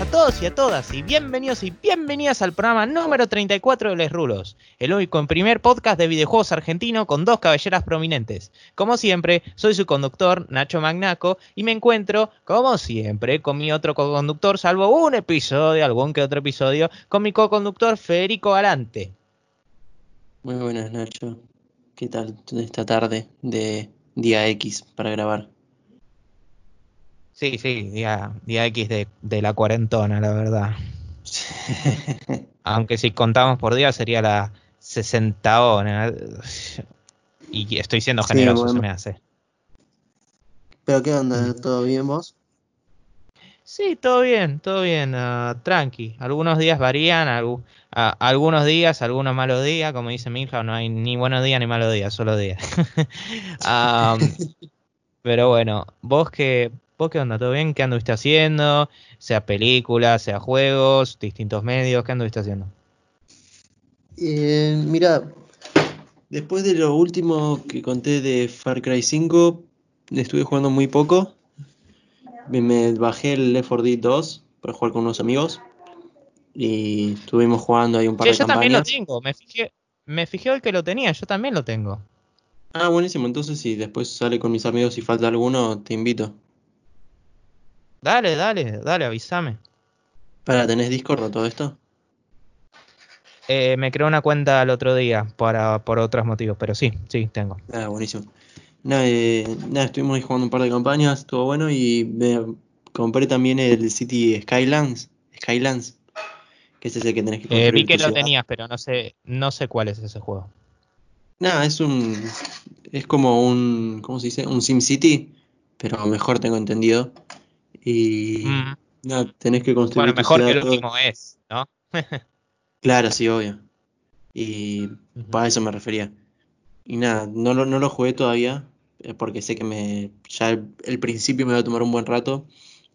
a todos y a todas y bienvenidos y bienvenidas al programa número 34 de Les Rulos, el único en primer podcast de videojuegos argentino con dos cabelleras prominentes. Como siempre, soy su conductor, Nacho Magnaco, y me encuentro, como siempre, con mi otro co-conductor, salvo un episodio, algún que otro episodio, con mi co-conductor Federico Galante. Muy buenas, Nacho. ¿Qué tal esta tarde de día X para grabar? Sí, sí, día, día X de, de la cuarentona, la verdad. Aunque si contamos por día sería la 60 Y estoy siendo Sí, generoso, bueno. se me hace. ¿Pero qué onda? ¿Todo bien vos? Sí, todo bien, todo bien, ah, tranqui. Algunos días varían, algunos días, algunos malos días, como dice mi hija, no hay ni buenos días ni malos días, solo días. Am, pero bueno, vos qué, vos qué onda, ¿todo bien? ¿Qué anduviste haciendo? Sea películas, sea juegos, distintos medios, ¿qué anduviste haciendo? Eh, mira, después de lo último que conté de Far Cry 5, estuve jugando muy poco. Me, me bajé el Left 4 Dead 2 para jugar con unos amigos. Y estuvimos jugando ahí un par de yo también lo campañas. tengo, me fijé, me fijé hoy que lo tenía, yo también lo tengo. Ah, buenísimo. Entonces, si después sale con mis amigos y falta alguno, te invito. Dale, dale, dale, avísame. ¿Para tenés Discord o todo esto? Eh, me creó una cuenta el otro día para, por otros motivos, pero sí, sí, tengo. Ah, buenísimo. Nada, eh, nada, estuvimos ahí jugando un par de campañas, estuvo bueno y me compré también el City Skylands, Skylands, que es ese que tenés que Eh, construir vi que lo ciudad. tenías, pero no sé, no sé cuál es ese juego. Nada, es un, es como un, ¿cómo se dice? Un SimCity, pero mejor tengo entendido. Y Mm, nada, tenés que construir Bueno, mejor que el último es, ¿no? Claro, sí, obvio. Y para eso me refería. Y nada, no lo, no lo jugué todavía, eh, porque sé que me, ya el, el principio me va a tomar un buen rato.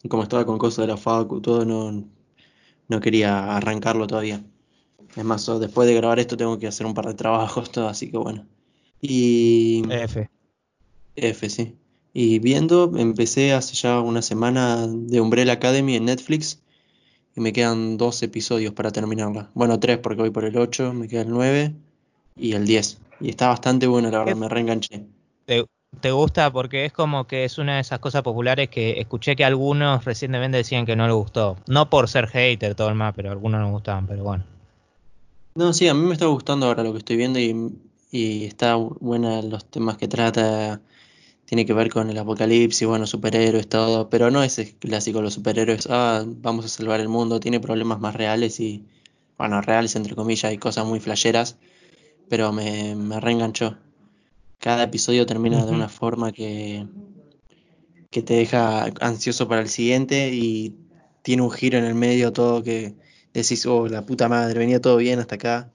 Y como estaba con cosas de la facu, todo, no, no quería arrancarlo todavía. Es más, o- después de grabar esto tengo que hacer un par de trabajos, todo, así que bueno. Y F. F, sí. Y viendo, empecé hace ya una semana de Umbrella Academy en Netflix. Y me quedan dos episodios para terminarla. Bueno, tres porque voy por el 8, me queda el 9 y el 10. Y está bastante bueno, la verdad, ¿Qué- me reenganché. ¿Te, te gusta? Porque es como que es una de esas cosas populares que escuché que algunos recientemente decían que no les gustó. No por ser hater todo el más, pero algunos no gustaban, pero bueno. No, sí, a mí me está gustando ahora lo que estoy viendo y, y está buena los temas que trata. Tiene que ver con el apocalipsis, bueno, superhéroes, todo. Pero no es el clásico los superhéroes, ah, vamos a salvar el mundo. Tiene problemas más reales y, bueno, reales entre comillas, y cosas muy flasheras. Pero me, me reenganchó. Cada episodio termina de una forma que, que te deja ansioso para el siguiente y tiene un giro en el medio todo que decís, oh, la puta madre, venía todo bien hasta acá.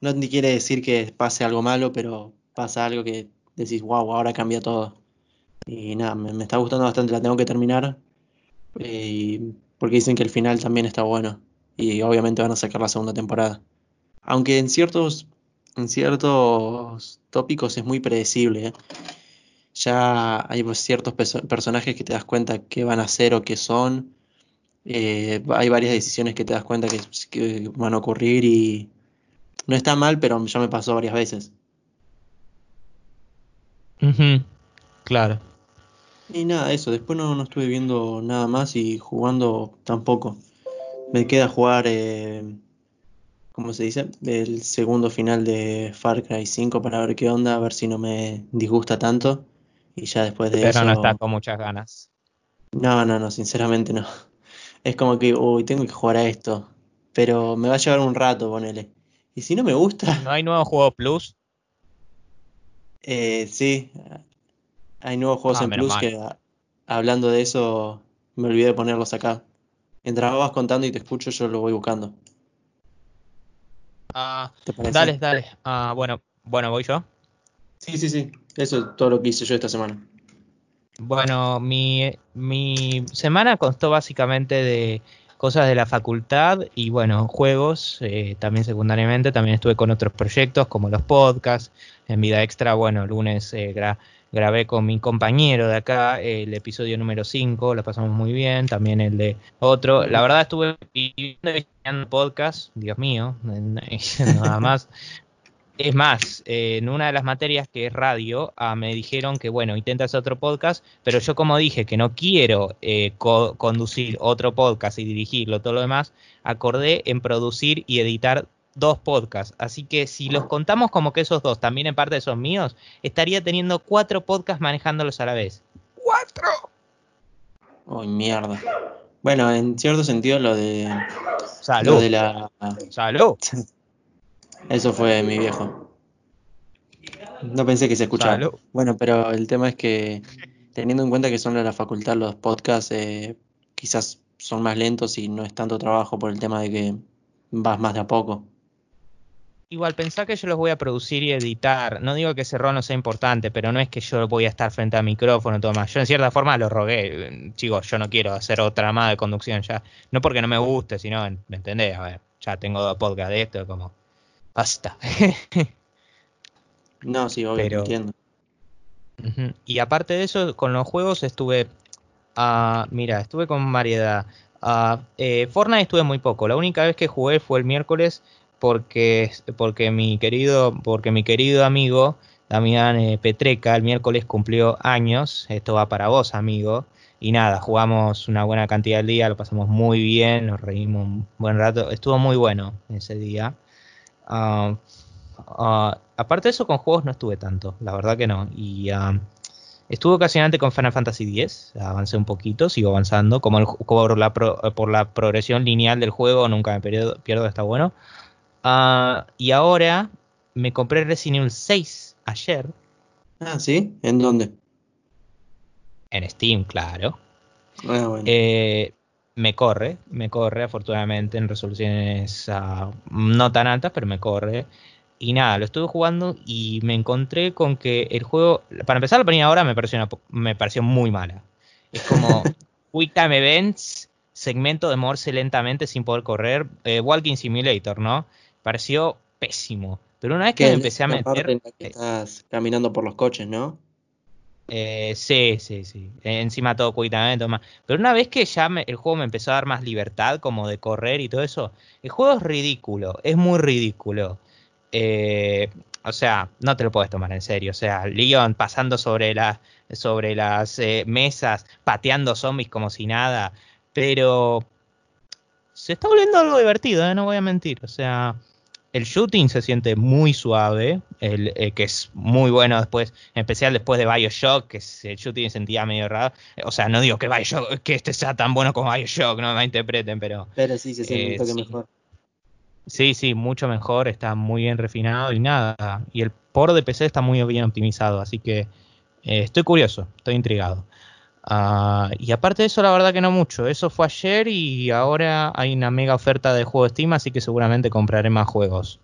No ni quiere decir que pase algo malo, pero pasa algo que decís, wow, ahora cambia todo. Y nada, me, está gustando bastante, la tengo que terminar. eh, porque dicen que el final también está bueno. Y obviamente van a sacar la segunda temporada. Aunque en ciertos, en ciertos tópicos es muy predecible, ¿eh? Ya hay pues, ciertos personajes que te das cuenta qué van a hacer o qué son. Eh, hay varias decisiones que te das cuenta que van a ocurrir y no está mal, pero ya me pasó varias veces. Claro. Y nada, eso. Después no, no estuve viendo nada más y jugando tampoco. Me queda jugar, eh, ¿cómo se dice? El segundo final de Far Cry 5 para ver qué onda, a ver si no me disgusta tanto. Y ya después de Pero no eso... está con muchas ganas. No, no, no, sinceramente no. Es como que, uy, tengo que jugar a esto. Pero me va a llevar un rato, ponele. Y si no me gusta, ¿No hay nuevo juego Plus? Eh, sí. Hay nuevos juegos Ah, en Plus mal. que hablando de eso me olvidé de ponerlos acá. Mientras vas contando y te escucho, yo lo voy buscando. Ah, dale, dale. Ah, bueno, bueno, voy yo. Sí, sí, sí. Eso es todo lo que hice yo esta semana. Bueno, mi, mi semana constó básicamente de cosas de la facultad y bueno, juegos, eh, también secundariamente, también estuve con otros proyectos como los podcasts, en vida extra, bueno, lunes eh, gra- grabé con mi compañero de acá el episodio número 5, la pasamos muy bien, también el de otro. La verdad estuve viendo podcast, Dios mío, nada más. Es más, eh, en una de las materias que es radio, ah, me dijeron que, bueno, intenta hacer otro podcast, pero yo como dije que no quiero eh, conducir otro podcast y dirigirlo, todo lo demás, acordé en producir y editar dos podcasts. Así que si los contamos como que esos dos también en parte son míos, estaría teniendo cuatro podcasts manejándolos a la vez. ¡Cuatro! ¡Uy, mierda! Bueno, en cierto sentido lo de... Salud. Lo de la... Salud. Eso fue mi viejo. No pensé que se escuchara. Bueno, pero el tema es que teniendo en cuenta que son de la facultad los podcasts, eh, quizás son más lentos y no es tanto trabajo por el tema de que vas más de a poco. Igual pensá que yo los voy a producir y editar. No digo que ese rol no sea importante, pero no es que yo voy a estar frente al micrófono y todo más. Yo en cierta forma lo rogué. Chicos, yo no quiero hacer otra más de conducción ya. No porque no me guste, sino, ¿me entendés? A ver, ya tengo dos podcasts de esto, como basta. no, sí, obvio, entiendo. Y aparte de eso, con los juegos estuve. Uh, mira, estuve con variedad. Uh, eh, Fortnite estuve muy poco. La única vez que jugué fue el miércoles porque, porque mi querido, porque mi querido amigo Damián eh, Petreca el miércoles cumplió años. Esto va para vos, amigo. Y nada, jugamos una buena cantidad del día, lo pasamos muy bien, nos reímos un buen rato. Estuvo muy bueno ese día. Ah, ah, aparte de eso, con juegos no estuve tanto, la verdad que no. Y uh, estuve ocasionalmente con Final Fantasy X, avancé un poquito, sigo avanzando. Como, el, por, la por la progresión lineal del juego, nunca me pierdo, pierdo está bueno. y ahora me compré Resident Evil 6 ayer. Ah, ¿sí? ¿En dónde? En Steam, claro. Ah, bueno. eh, me corre, me corre afortunadamente en resoluciones uh, no tan altas, pero me corre. Y nada, lo estuve jugando y me encontré con que el juego, para empezar la primera hora me pareció, una, me pareció muy mala. Es como Quick Time Events, segmento de moverse lentamente sin poder correr, eh, Walking Simulator, ¿no? Pareció pésimo. Pero una vez que me empecé a meter... En que estás caminando por los coches, ¿no? Eh, sí, sí, sí. Encima todo cuidadamente. Pero una vez que ya el juego me empezó a dar más libertad, como de correr y todo eso, el juego es ridículo, es muy ridículo. Eh, o sea, no te lo puedes tomar en serio. O sea, Leon pasando sobre, la, sobre las eh, mesas, pateando zombies como si nada. Pero se está volviendo algo divertido, no voy a mentir. O sea, el shooting se siente muy suave, el, eh, que es muy bueno después, en especial después de Bioshock, que el shooting sentía medio raro. O sea, no digo que Bioshock, que este sea tan bueno como Bioshock, no me interpreten, pero. Pero sí, se siente un toque sí. mejor. Sí, sí, mucho mejor, está muy bien refinado y nada. Y el por de PC está muy bien optimizado, así que eh, estoy curioso, estoy intrigado. Uh, y aparte de eso, la verdad que no mucho. Eso fue ayer y ahora hay una mega oferta de juego Steam, así que seguramente compraré más juegos.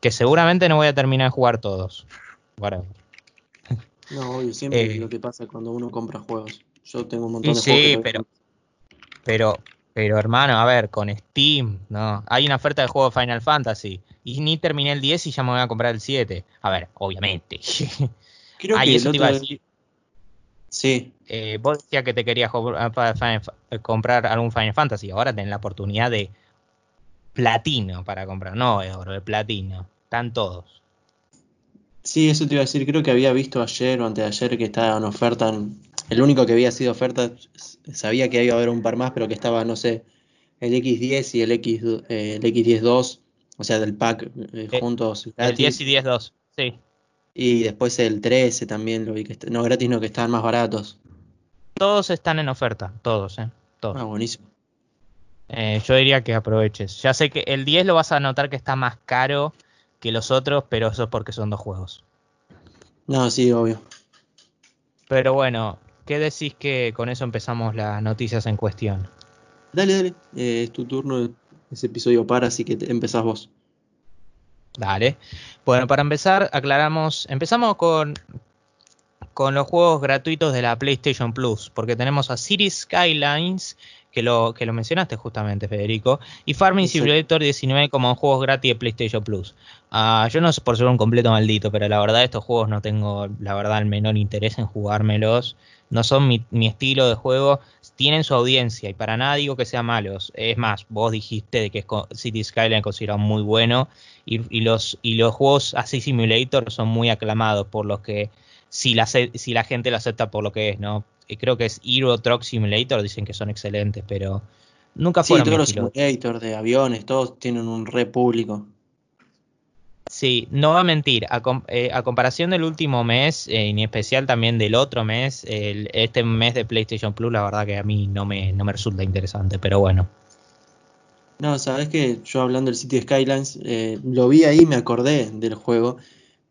Que seguramente no voy a terminar de jugar todos. No, obvio, siempre eh, lo que pasa cuando uno compra juegos. Yo tengo un montón de sí, juegos. Sí, pero, pero, pero hermano, a ver, con Steam, ¿no? Hay una oferta de juego de Final Fantasy. Y ni terminé el 10 y ya me voy a comprar el 7. A ver, obviamente. Creo que eso te iba a decir. Sí. Eh, vos decías que te querías comprar algún Final Fantasy. Ahora tenés la oportunidad de platino para comprar. No de oro, de platino. Están todos. Sí, eso te iba a decir. Creo que había visto ayer o antes de ayer que estaba en oferta. El único que había sido oferta, sabía que iba a haber un par más, pero que estaba, no sé, el X10 y el, X, eh, el X10-2, o sea, del pack eh, juntos. El 10 y 10-2, sí. Y después el 13 también lo vi que no gratis, no que estaban más baratos. Todos están en oferta, todos, eh. Todos. Ah, buenísimo. Eh, yo diría que aproveches. Ya sé que el 10 lo vas a notar que está más caro que los otros, pero eso es porque son dos juegos. No, sí, obvio. Pero bueno, ¿qué decís que con eso empezamos las noticias en cuestión? Dale, dale. Eh, es tu turno. Ese episodio para, así que te, empezás vos. Dale. Bueno, para empezar, aclaramos. Empezamos con, con los juegos gratuitos de la PlayStation Plus, porque tenemos a City Skylines, que lo, que lo mencionaste justamente, Federico, y Farming Simulator 19 como juegos gratis de PlayStation Plus. Ah, yo no sé por ser un completo maldito, pero la verdad estos juegos no tengo, la verdad, el menor interés en jugármelos. No son mi, mi estilo de juego, tienen su audiencia y para nada digo que sean malos. Es más, vos dijiste de que City Skyline considerado muy bueno y, y, los, y los juegos así Simulator son muy aclamados por los que si la, si la gente lo acepta por lo que es, ¿no? Creo que es Euro Truck Simulator, dicen que son excelentes, pero nunca fueron sí, todos los simulators de aviones, todos tienen un re público. Sí, no va a mentir, a, eh, comparación del último mes, eh, y en especial también del otro mes, el, este mes de PlayStation Plus, la verdad que a mí no me, no me resulta interesante, pero bueno. No, sabes que yo hablando del City Skylines, eh, lo vi ahí, me acordé del juego,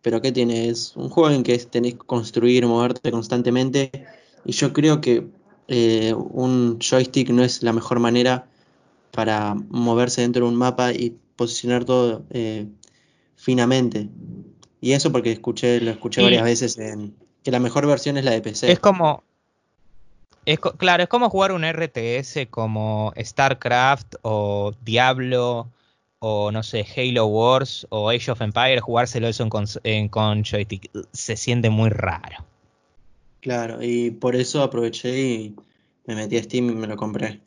pero ¿qué tiene? Es un juego en que tenés que construir, moverte constantemente. Y yo creo que un joystick no es la mejor manera para moverse dentro de un mapa y posicionar todo finamente. Y eso porque escuché, lo escuché varias veces en que la mejor versión es la de PC. Es como. Es, claro, es como jugar un RTS como StarCraft o Diablo o no sé, Halo Wars o Age of Empires, jugárselo eso en con, joystick, se siente muy raro. Claro, y por eso aproveché y me metí a Steam y me lo compré.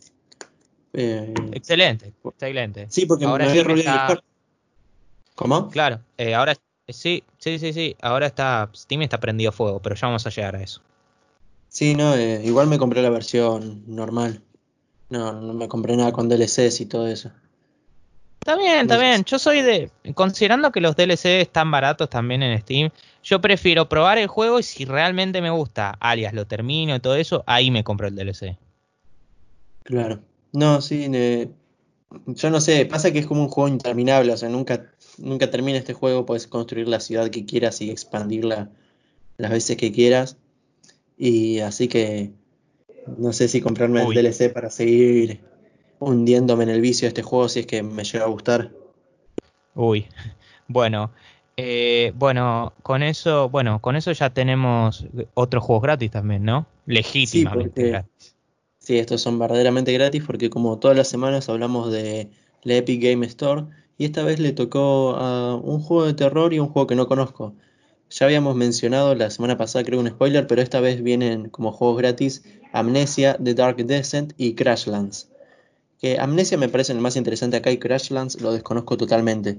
Eh, excelente, excelente. Sí, porque ahora me había está... ¿Cómo? Claro, eh, ahora sí, sí, sí, sí, ahora está Steam está prendido fuego, pero ya vamos a llegar a eso. Sí, no, eh, igual me compré la versión normal. No, no me compré nada con DLCs y todo eso. Está bien, está bien. Yo soy de. Considerando que los DLC están baratos también en Steam, yo prefiero probar el juego y si realmente me gusta, alias lo termino y todo eso, ahí me compro el DLC. Claro. No, sí. yo no sé, pasa que es como un juego interminable, o sea, nunca, nunca termina este juego, puedes construir la ciudad que quieras y expandirla las veces que quieras. Y así que no sé si comprarme el DLC para seguir hundiéndome en el vicio de este juego si es que me llega a gustar. Uy, bueno, eh, bueno, con eso, bueno, con eso ya tenemos otros juegos gratis también, ¿no? Legítimamente sí, gratis. Sí, estos son verdaderamente gratis porque como todas las semanas hablamos de la Epic Game Store y esta vez le tocó a un juego de terror y un juego que no conozco. Ya habíamos mencionado la semana pasada, creo un spoiler, pero esta vez vienen como juegos gratis Amnesia, The Dark Descent y Crashlands. Que Amnesia me parece el más interesante acá y Crashlands lo desconozco totalmente.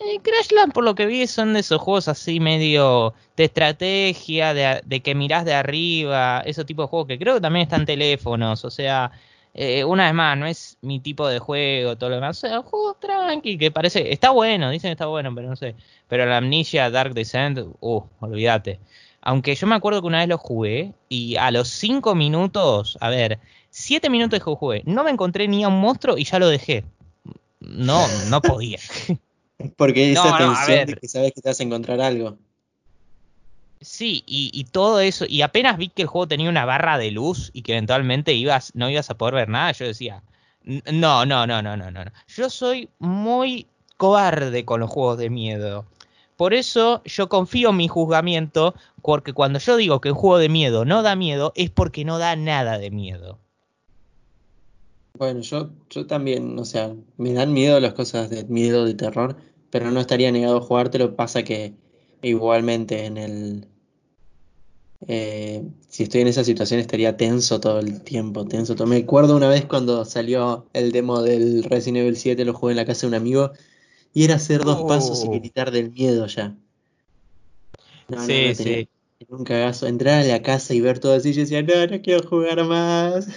Eh, Crashlands, por lo que vi, son de esos juegos así medio de estrategia, de, que mirás de arriba, ese tipo de juegos que creo que también están teléfonos. O sea, eh, una vez más, no es mi tipo de juego, todo lo demás. O sea, un juego tranqui, que parece, está bueno, dicen que está bueno, pero no sé. Pero la Amnesia Dark Descent, uh, olvídate. Aunque yo me acuerdo que una vez lo jugué y a los 5 minutos, a ver, Siete minutos de que jugué. No me encontré ni a un monstruo y ya lo dejé. No, no podía. Porque esa tensión de que sabes que te vas a encontrar algo. Sí, y, todo eso, y apenas vi que el juego tenía una barra de luz y que eventualmente ibas, no ibas a poder ver nada, yo decía, no, no, no, no, no, no. Yo soy muy cobarde con los juegos de miedo. Por eso yo confío en mi juzgamiento, porque cuando yo digo que un juego de miedo no da miedo, es porque no da nada de miedo. Bueno, yo, yo también, o sea, me dan miedo las cosas de miedo, de terror, pero no estaría negado a jugártelo. Pasa que igualmente en el. Eh, si estoy en esa situación estaría tenso todo el tiempo, tenso. Me acuerdo una vez cuando salió el demo del Resident Evil 7, lo jugué en la casa de un amigo, y era hacer dos pasos y oh. gritar del miedo ya. sí, sí. Un cagazo. Entrar a la casa y ver todo así, yo decía, no, no quiero jugar más.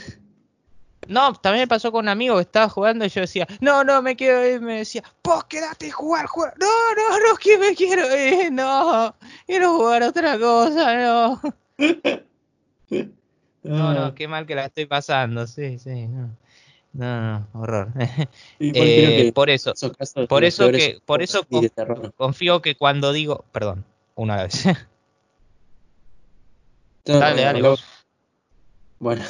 No, también me pasó con un amigo que estaba jugando y yo decía, no, no, me quiero ir. Me decía, vos quedate a jugar, jugar. No, no, no, que me quiero ir. No, quiero jugar otra cosa, no. No, no, qué mal que la estoy pasando, sí, sí, no. No, no, horror. Eh, por eso, por eso que, por eso confío que cuando digo, perdón, una vez. dale, dale. Bueno,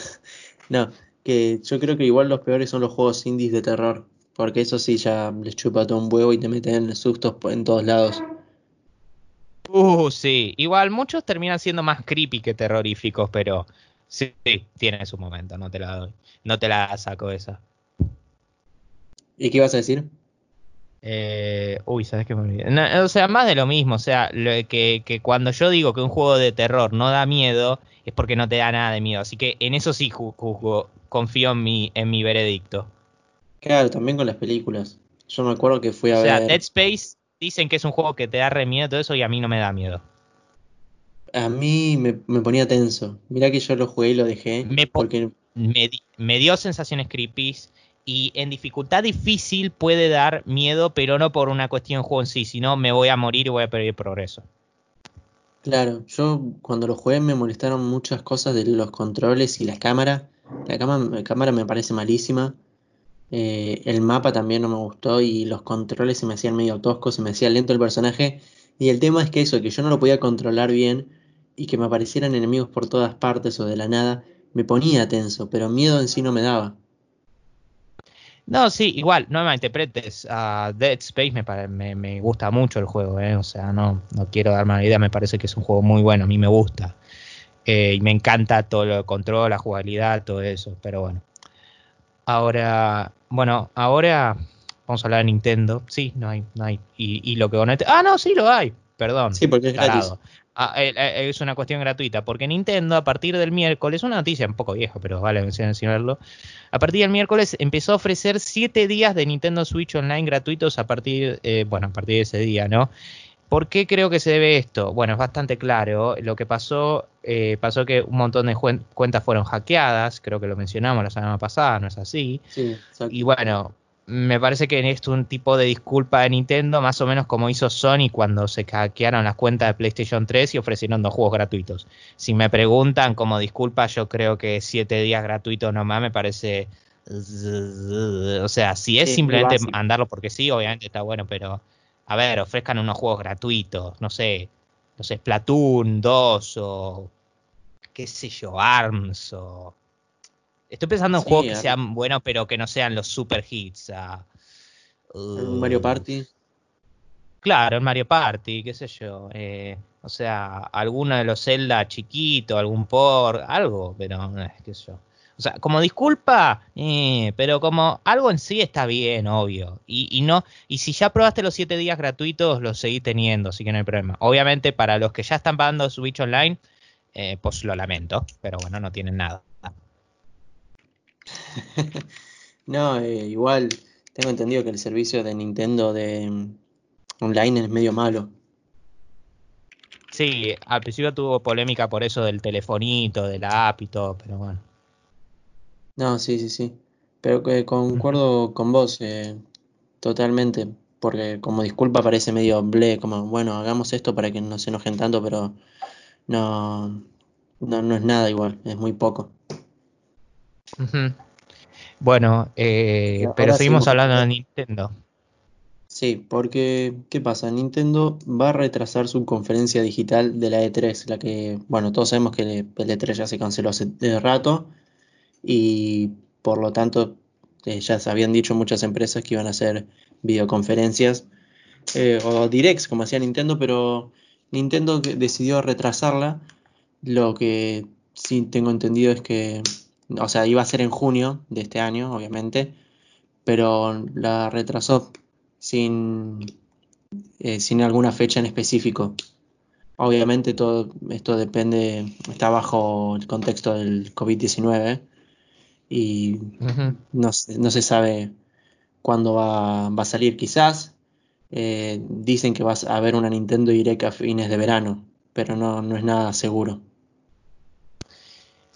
no, que yo creo que igual los peores son los juegos indies de terror, porque eso sí ya les chupa todo un huevo y te meten sustos en todos lados. Uh, sí, igual muchos terminan siendo más creepy que terroríficos, pero Sí, tiene su momento, no te la doy. No te la saco esa. ¿Y qué ibas a decir? Eh, uy, ¿sabes qué me olvidé? o sea, más de lo mismo. O sea, que, que, cuando yo digo que un juego de terror no da miedo, es porque no te da nada de miedo. Así que en eso sí juzgo, confío en mi, en mi veredicto. Claro, también con las películas. Yo me acuerdo que fui a ver. O sea, Dead Space dicen que es un juego que te da re miedo todo eso y a mí no me da miedo. A mí me, ponía tenso. Mirá que yo lo jugué y lo dejé. Me, porque... me, me dio sensaciones creepy y en dificultad difícil puede dar miedo, pero no por una cuestión de juego en sí, sino me voy a morir y voy a perder progreso. Claro, yo cuando lo jugué me molestaron muchas cosas de los controles y la cámara. Me parece malísima. Eh, el mapa también no me gustó y los controles se me hacían medio toscos, se me hacía lento el personaje. Y el tema es que eso, que yo no lo podía controlar bien y que me aparecieran enemigos por todas partes o de la nada, me ponía tenso, pero miedo en sí no me daba. No, sí, igual, no me interpretes. Dead Space me, me, gusta mucho el juego, ¿eh? o sea, no, no quiero darme una idea, me parece que es un juego muy bueno, a mí me gusta. Eh, y me encanta todo lo control, la jugabilidad, todo eso, pero bueno. Ahora, bueno, ahora vamos a hablar de Nintendo. Sí, no hay, no hay. Y, lo que con Ah, no, sí lo hay. Perdón. Sí, porque es gratis. Ah, eh, eh, es una cuestión gratuita, porque Nintendo a partir del miércoles, una noticia un poco vieja, pero vale mencionarlo, a partir del miércoles empezó a ofrecer 7 días de Nintendo Switch Online gratuitos a partir, eh, bueno, a partir de ese día, ¿no? ¿Por qué creo que se debe esto? Bueno, es bastante claro. Lo que pasó, pasó que un montón de cuentas fueron hackeadas, creo que lo mencionamos la semana pasada, ¿no es así? Sí, Y bueno, me parece que esto es un tipo de disculpa de Nintendo, más o menos como hizo Sony cuando se hackearon las cuentas de PlayStation 3 y ofrecieron dos juegos gratuitos. Si me preguntan como disculpa, yo creo que siete días gratuitos nomás me parece... O sea, si es simplemente andarlo porque sí, obviamente está bueno, pero a ver, ofrezcan unos juegos gratuitos, no sé, no sé, Splatoon 2 o qué sé yo, ARMS o Estoy pensando en juegos que sean buenos, pero que no sean los super hits. un Mario Party. Claro, en Mario Party, qué sé yo. Eh, o sea, alguno de los Zelda chiquito, algún por, algo, pero eh, qué sé yo. O sea, como disculpa, eh, pero como algo en sí está bien, obvio. Y, y, no, y si ya probaste los 7 días gratuitos, los seguís teniendo, así que no hay problema. Obviamente, para los que ya están pagando Switch Online, pues lo lamento, pero bueno, no tienen nada. no, eh, igual tengo entendido que el servicio de Nintendo de mm, online es medio malo. Sí, al principio tuvo polémica por eso del telefonito, de la app y todo, pero bueno. No, sí, sí, sí. Pero que concuerdo con vos eh, totalmente, porque como disculpa parece medio ble, como bueno, hagamos esto para que no se enojen tanto, pero no, no, no es nada igual, es muy poco. Bueno, eh, pero seguimos hablando de Nintendo. Sí, porque ¿qué pasa? Nintendo va a retrasar su conferencia digital de la E3, la que, bueno, todos sabemos que el E3 ya se canceló hace de rato y por lo tanto eh, ya se habían dicho muchas empresas que iban a hacer videoconferencias eh, o directs como hacía Nintendo, pero Nintendo decidió retrasarla. Lo que sí tengo entendido es que o sea, iba a ser en junio de este año, obviamente, pero la retrasó sin, eh, sin alguna fecha en específico. Obviamente todo esto depende, está bajo el contexto del COVID-19 y no, se sabe cuándo va, a salir. Quizás eh, dicen que va a haber una Nintendo Direct a fines de verano, pero no, no es nada seguro.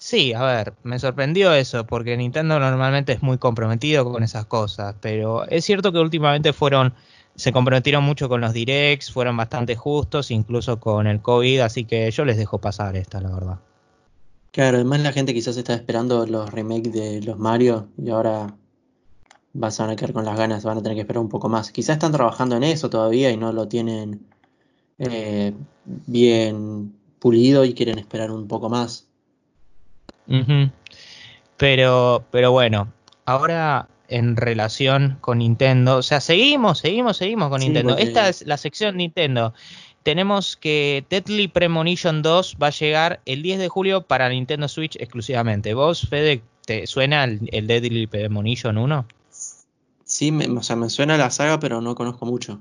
Sí, a ver, me sorprendió eso, porque Nintendo normalmente es muy comprometido con esas cosas, pero es cierto que últimamente fueron, se comprometieron mucho con los directs, fueron bastante justos, incluso con el COVID, así que yo les dejo pasar esta, la verdad. Claro, además la gente quizás está esperando los remakes de los Mario y ahora vas a quedar con las ganas, van a tener que esperar un poco más. Quizás están trabajando en eso todavía y no lo tienen eh, bien pulido y quieren esperar un poco más. Pero, pero bueno, ahora en relación con Nintendo, o sea, seguimos, seguimos, seguimos con Nintendo. Esta es la sección Nintendo. Tenemos que Deadly Premonition 2 va a llegar el 10 de julio para Nintendo Switch exclusivamente. ¿Vos, Fede, te suena el, el Deadly Premonition 1? Sí, me, o sea, me suena la saga, pero no conozco mucho.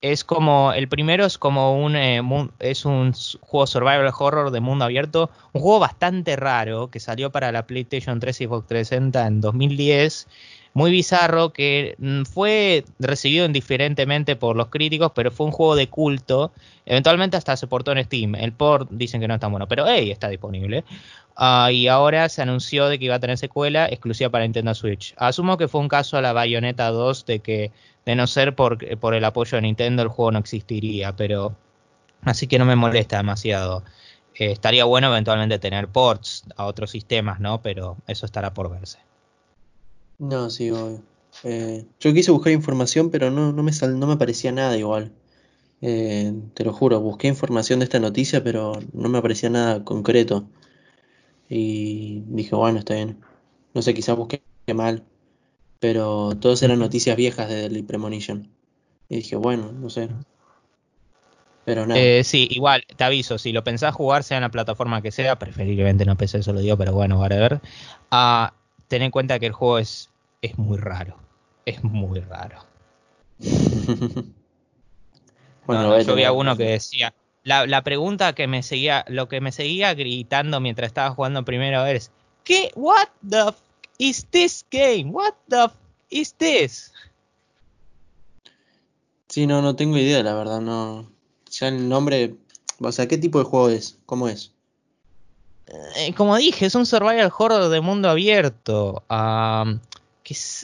Es como, el primero es como un, eh, es un juego survival horror de mundo abierto, un juego bastante raro que salió para la PlayStation 3 y Xbox 360 en 2010, muy bizarro que mm, fue recibido indiferentemente por los críticos, pero fue un juego de culto, eventualmente hasta se portó en Steam, el port dicen que no es tan bueno, pero hey, está disponible. Ah, y ahora se anunció de que iba a tener secuela exclusiva para Nintendo Switch. Asumo que fue un caso a la Bayonetta 2 de que de no ser por, por el apoyo de Nintendo el juego no existiría, pero así que no me molesta demasiado. Eh, estaría bueno eventualmente tener ports a otros sistemas, ¿no? Pero eso estará por verse. No, sí, obvio. Eh, yo quise buscar información, pero no, no me sal- no me aparecía nada igual. Eh, te lo juro, busqué información de esta noticia, pero no me aparecía nada concreto. Y dije, bueno, está bien. No sé, quizás busqué mal, pero todas eran noticias viejas de Deadly Premonition. Y dije, bueno, no sé. Pero nada. Eh, sí, igual, te aviso, si lo pensás jugar, sea en la plataforma que sea, preferiblemente no PC, eso lo digo, pero bueno, whatever. Ah, ten en cuenta que el juego es, es muy raro. Es muy raro. Bueno, No, yo vi a uno que decía, la, la pregunta que me seguía, lo que me seguía gritando mientras estaba jugando primero es, ¿qué? What the f is this game? What the f is this? Sí, no, no tengo idea, la verdad, no. Ya el nombre, o sea, ¿qué tipo de juego es? ¿Cómo es? Eh, como dije, es un survival horror de mundo abierto. ah,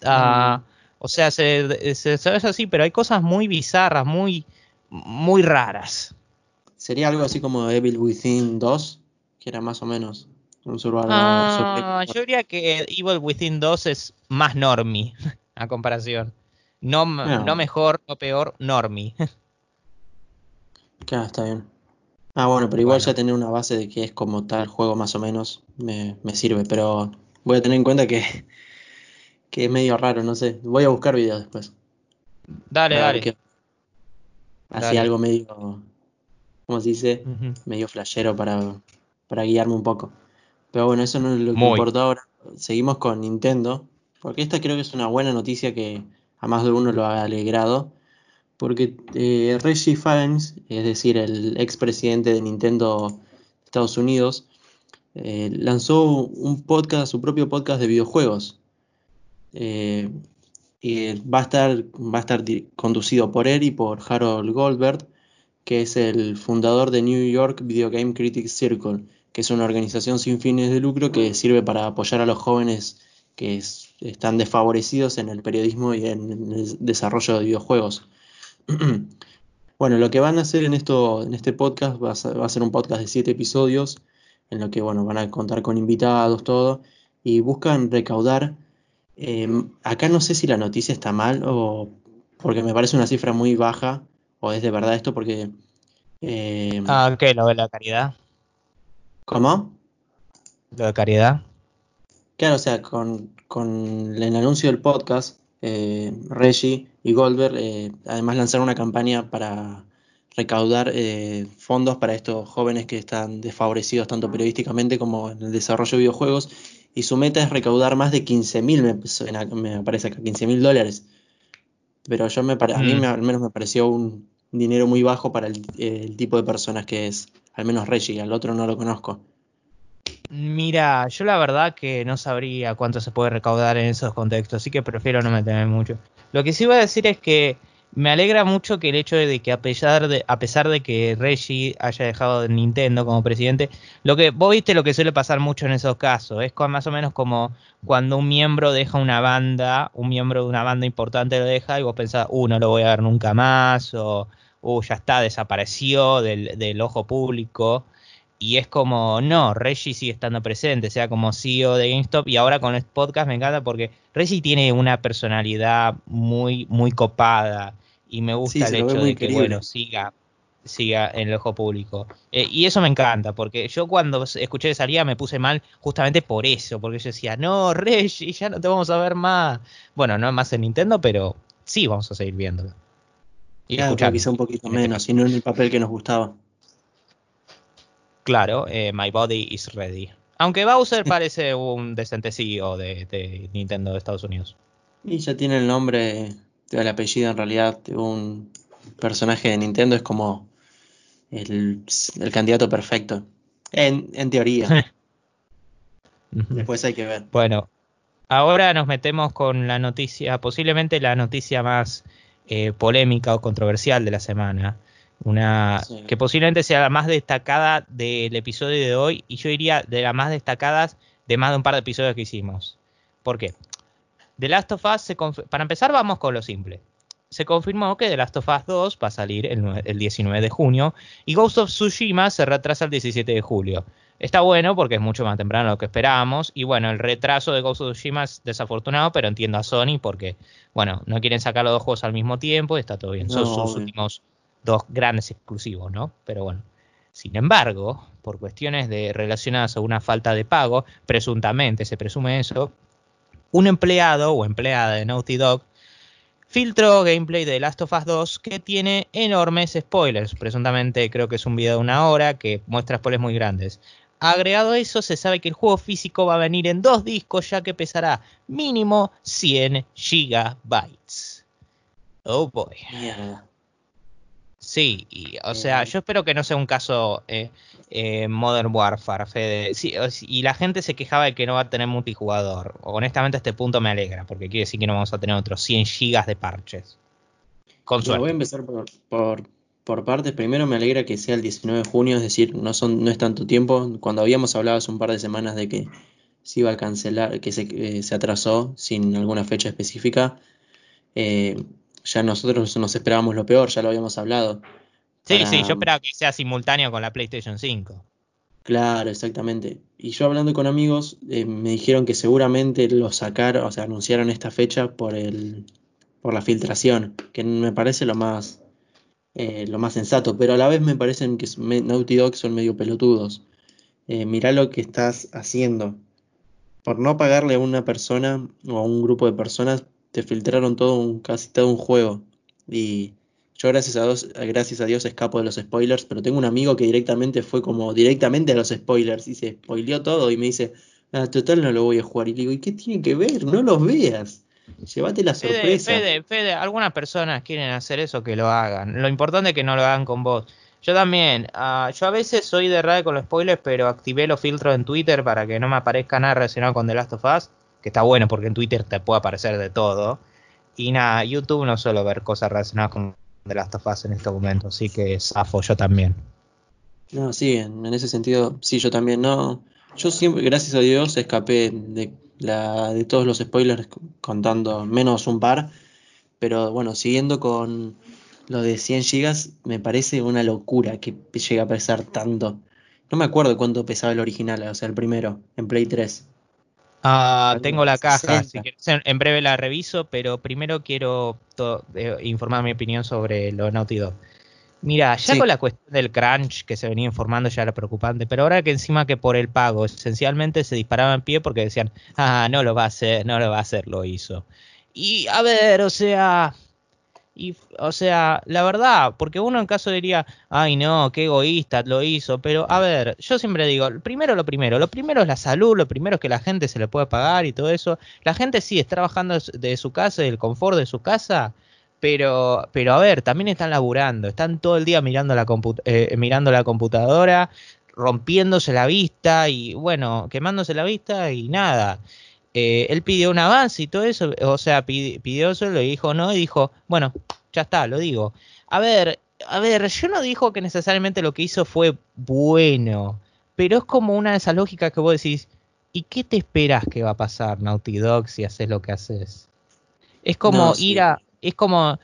ah, o sea, se, se, se ve así, pero hay cosas muy bizarras, muy, muy raras. ¿Sería algo así como Evil Within 2? Que era más o menos un survival. Ah, yo diría que Evil Within 2 es más normie a comparación. No, No. no mejor, no peor, normie. Claro, está bien. Ah, bueno, pero igual Bueno. ya tener una base de que es como tal juego más o menos me, me sirve, pero voy a tener en cuenta que, que es medio raro, no sé. Voy a buscar videos después. Dale, para dale. Así algo medio, ¿cómo se dice? Medio flashero para, para guiarme un poco. Pero bueno, eso no es lo que Muy. importa ahora. Seguimos con Nintendo, porque esta creo que es una buena noticia que a más de uno lo ha alegrado. Porque eh, Reggie Fils, es decir, el expresidente de Nintendo de Estados Unidos, eh, lanzó un podcast, su propio podcast de videojuegos. Eh, y va a estar, va a estar conducido por él y por Harold Goldberg, que es el fundador de New York Video Game Critics Circle, que es una organización sin fines de lucro que sirve para apoyar a los jóvenes que es- están desfavorecidos en el periodismo y en el desarrollo de videojuegos. Bueno, lo que van a hacer en esto, en este podcast va a ser, va a ser un podcast de siete episodios, en lo que bueno, van a contar con invitados, todo, y buscan recaudar. Eh, acá no sé si la noticia está mal o porque me parece una cifra muy baja, o es de verdad esto, porque eh, Ah, ¿qué? Lo de la caridad. ¿cómo? Lo de caridad. Claro, o sea, con, con el anuncio del podcast, eh, Reggie y Goldberg eh, además lanzaron una campaña para recaudar eh, fondos para estos jóvenes que están desfavorecidos tanto periodísticamente como en el desarrollo de videojuegos. Y su meta es recaudar más de 15 mil, me, me aparece acá, 15 mil dólares. Pero yo me a mí Mm. me- al menos me pareció un dinero muy bajo para el, el tipo de personas que es, al menos Reggie, al otro no lo conozco. Mira, yo la verdad que no sabría cuánto se puede recaudar en esos contextos, así que prefiero no meterme mucho. Lo que sí voy a decir es que me alegra mucho que el hecho de que a pesar de, a pesar de que Reggie haya dejado de Nintendo como presidente, lo que vos viste lo que suele pasar mucho en esos casos, es más o menos como cuando un miembro deja una banda, un miembro de una banda importante lo deja y vos pensás, uh, no lo voy a ver nunca más, o uh, ya está, desapareció del, ojo público. Y es como, no, Reggie sigue estando presente, sea como CEO de GameStop. Y ahora con este podcast me encanta porque Reggie tiene una personalidad muy, muy copada. Y me gusta Sí, el hecho de que, bueno, siga, siga en el ojo público. Eh, y eso me encanta, porque yo cuando escuché que salía me puse mal justamente por eso. Porque yo decía, no, Reggie, ya no te vamos a ver más. Bueno, no más en Nintendo, pero sí vamos a seguir viéndolo. Y Claro, quizá un poquito este menos, y no en el papel que nos gustaba. Claro, eh, My Body is Ready. Aunque Bowser parece un decente CEO de, de Nintendo de Estados Unidos. Y ya tiene el nombre, el apellido en realidad de un personaje de Nintendo, es como el, el candidato perfecto. En, en teoría, después hay que ver. Bueno, ahora nos metemos con la noticia, posiblemente la noticia más eh, polémica o controversial de la semana. Una Sí. que posiblemente sea la más destacada del episodio de hoy, y yo diría de las más destacadas de más de un par de episodios que hicimos. ¿Por qué? The Last of Us, se para empezar, vamos con lo simple. Se confirmó que The Last of Us 2 va a salir el, nue- el 19 de junio y Ghost of Tsushima se retrasa el 17 de julio. Está bueno porque es mucho más temprano de lo que esperábamos. Y bueno, el retraso de Ghost of Tsushima es desafortunado, pero entiendo a Sony porque, bueno, no quieren sacar los dos juegos al mismo tiempo y está todo bien. Son sus obvio. últimos dos grandes exclusivos, ¿no? Pero bueno. Sin embargo, por cuestiones de relacionadas a una falta de pago, presuntamente se presume eso, un empleado o empleada de Naughty Dog filtró gameplay de Last of Us 2 que tiene enormes spoilers. Presuntamente creo que es un video de una hora que muestra spoilers muy grandes. Agregado a eso, se sabe que el juego físico va a venir en dos discos ya que pesará mínimo 100 gigabytes. Oh boy. Mierda. Sí, y, o sea, yo espero que no sea un caso eh, eh, Modern Warfare, Fede. Sí, y la gente se quejaba de que no va a tener multijugador. Honestamente, a este punto me alegra, porque quiere decir que no vamos a tener otros 100 gigas de parches. Con voy a empezar por, por, por partes. Primero me alegra que sea el 19 de junio, es decir, no son, no es tanto tiempo. Cuando habíamos hablado hace un par de semanas de que se iba a cancelar, que se, eh, se atrasó sin alguna fecha específica, eh, ya nosotros nos esperábamos lo peor, ya lo habíamos hablado. Sí, para- sí, yo esperaba que sea simultáneo con la PlayStation 5. Claro, exactamente. Y yo hablando con amigos, eh, me dijeron que seguramente lo sacaron, o sea, anunciaron esta fecha por el, por la filtración, que me parece lo más, eh, lo más sensato, pero a la vez me parecen que Naughty Dog son medio pelotudos. Eh, mirá lo que estás haciendo. Por no pagarle a una persona o a un grupo de personas, te filtraron todo un, casi todo un juego. Y yo gracias a Dios, gracias a Dios escapo de los spoilers, pero tengo un amigo que directamente fue como directamente a los spoilers y se spoileó todo y me dice, ah, total no lo voy a jugar. Y le digo, ¿y qué tiene que ver? No los veas. Llévate la Fede, sorpresa. Fede, Fede, algunas personas quieren hacer eso, que lo hagan. Lo importante es que no lo hagan con vos. Yo también, ah, yo a veces soy de RAE con los spoilers, pero activé los filtros en Twitter para que no me aparezca nada relacionado con The Last of Us, que está bueno porque en Twitter te puede aparecer de todo. Y nada, YouTube no suelo ver cosas relacionadas con The Last of en este momento, así que zafo yo también. No, sí, en, en ese sentido, sí, yo también no. Yo siempre, gracias a Dios, escapé de la, de todos los spoilers contando menos un par. Pero bueno, siguiendo con lo de 100 gigas, me parece una locura que llegue a pesar tanto. No me acuerdo cuánto pesaba el original, o sea, el primero, en Play 3. Algo tengo la caja, 60. si querés, en, breve la reviso, pero primero quiero eh, informar mi opinión sobre lo Naughty Dog. Mira, ya Sí. con la cuestión del crunch que se venía informando ya era preocupante, pero ahora que encima que por el pago esencialmente se disparaba en pie porque decían, ah, no lo va a hacer, no lo va a hacer, lo hizo. Y a ver, o sea, y, o sea, la verdad, porque uno en caso diría, ay no, qué egoísta lo hizo, pero a ver, yo siempre digo, primero lo primero, lo primero es la salud, lo primero es que la gente se le puede pagar y todo eso. La gente sí está trabajando de su- casa, del confort de su casa, pero, pero a ver, también están laburando, están todo el día mirando la, eh, mirando la computadora, rompiéndose la vista y bueno, quemándose la vista y nada. Eh, él pidió un avance y todo eso, o sea, pidi- pidió eso, lo dijo no y dijo, bueno, ya está, lo digo. A ver, a ver, yo no dijo que necesariamente lo que hizo fue bueno, pero es como una de esas lógicas que vos decís, ¿y qué te esperas que va a pasar, Naughty Dog, si haces lo que haces? Es como No, sí. ir a, es como,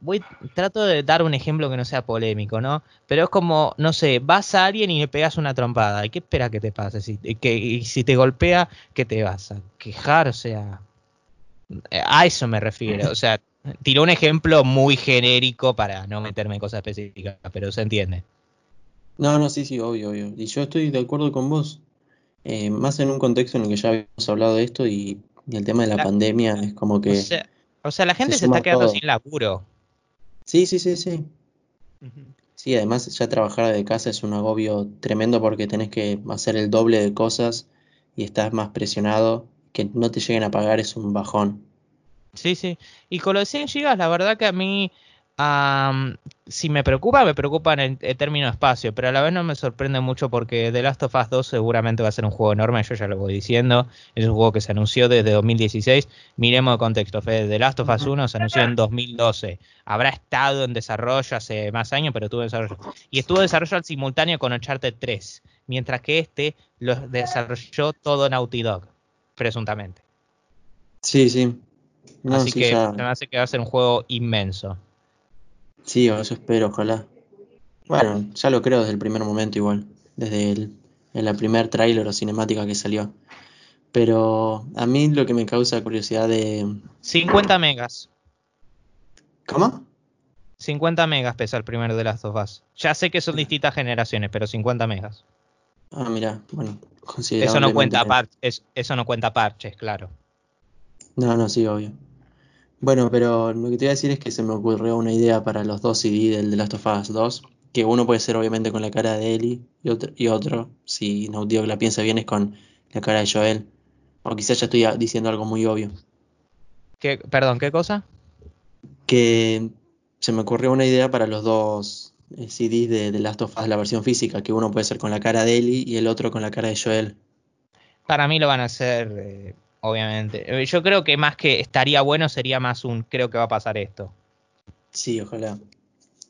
voy, trato de dar un ejemplo que no sea polémico, ¿no? Pero es como, no sé, vas a alguien y le pegas una trompada, ¿y qué esperas que te pase? Si, que, y si te golpea, ¿qué te vas a quejar? O sea, a eso me refiero, o sea, tiró un ejemplo muy genérico para no meterme en cosas específicas, pero se entiende. No, no, sí, sí, obvio, obvio. Y yo estoy de acuerdo con vos. Eh, más en un contexto en el que ya habíamos hablado de esto y, y el tema de la La- pandemia es como O que... sea, o sea, la gente se está quedando todo. sin laburo. Sí, sí, sí, sí. Sí, además ya trabajar de casa es un agobio tremendo porque tenés que hacer el doble de cosas y estás más presionado. Que no te lleguen a pagar es un bajón. Sí, sí. Y con los 100 GB, la verdad que a mí, am, si me preocupa, me preocupa en, el- en términos de espacio, pero a la vez no me sorprende mucho porque The Last of Us 2 seguramente va a ser un juego enorme, yo ya lo voy diciendo. Es un juego que se anunció desde 2016. Miremos el contexto, Fede. The Last of Us Ujú. 1 se anunció en 2012. Habrá estado en desarrollo hace más años, pero estuvo en desarrollo. Y estuvo en desarrollo al simultáneo con Uncharted 3, mientras que este lo desarrolló todo Naughty Dog, presuntamente. Sí, sí. No, Así sí, que ya. me hace que va a ser un juego inmenso. Sí, eso espero, ojalá. Bueno, ya lo creo desde el primer momento igual. Desde el, en la primer tráiler o cinemática que salió. Pero a mí lo que me causa curiosidad de... 50 megas. ¿Cómo? 50 megas pesa el primero de Last of Us. Ya sé que son distintas generaciones, pero 50 megas. Ah, mira, bueno, Eso no cuenta eso no cuenta parches, claro. No, no, sí, obvio. Bueno, pero lo que te iba a decir es que se me ocurrió una idea para los dos CD del The Last of Us 2, que uno puede ser obviamente con la cara de Ellie y otro, y otro, si Dog la piensa bien, es con la cara de Joel. O quizás ya estoy diciendo algo muy obvio. ¿Qué, perdón, ¿qué cosa? Que se me ocurrió una idea para los dos eh, CDs de The Last of Us, la versión física, que uno puede ser con la cara de Ellie y el otro con la cara de Joel. Para mí lo van a hacer, eh, obviamente. Eh, Yo creo que más que estaría bueno, sería más un creo que va a pasar esto. Sí, ojalá.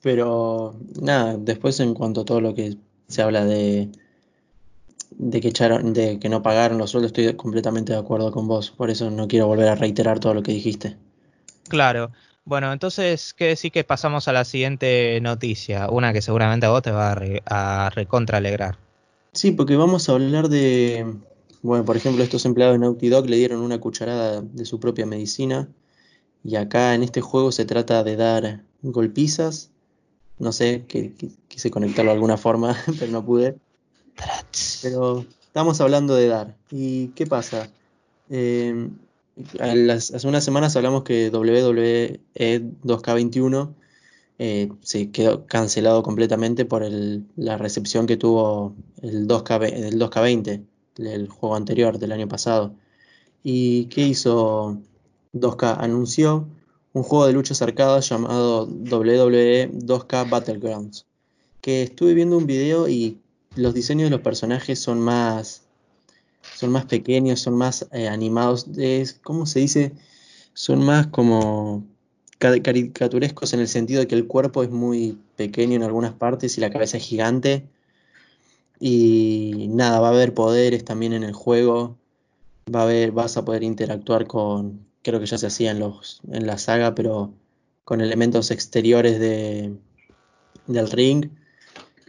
Pero nada, después en cuanto a todo lo que se habla de, de que echaron, de que no pagaron los sueldos, estoy completamente de acuerdo con vos. Por eso no quiero volver a reiterar todo lo que dijiste. Claro. Bueno, entonces, ¿qué decir que pasamos a la siguiente noticia? Una que seguramente a vos te va a, re- a recontra alegrar. Sí, porque vamos a hablar de, bueno, por ejemplo, estos empleados de Naughty Dog le dieron una cucharada de su propia medicina y acá en este juego se trata de dar golpizas. No sé, que, quise conectarlo de alguna forma, pero no pude. Pero estamos hablando de dar. ¿Y qué pasa? Eh, las- hace unas semanas hablamos que WWE 2K21 eh, se quedó cancelado completamente por el- la recepción que tuvo el 2K, ve- el 2K20, el juego anterior del año pasado. ¿Y qué hizo 2K? Anunció un juego de luchas arcadas llamado WWE 2K Battlegrounds. Que estuve viendo un video y los diseños de los personajes son más, son más pequeños, son más eh, animados. Es, ¿cómo se dice? Son más como ca- caricaturescos en el sentido de que el cuerpo es muy pequeño en algunas partes y la cabeza es gigante. Y nada, va a haber poderes también en el juego. Va a haber, vas a poder interactuar con, creo que ya se hacía en los, en la saga, pero con elementos exteriores de, del ring.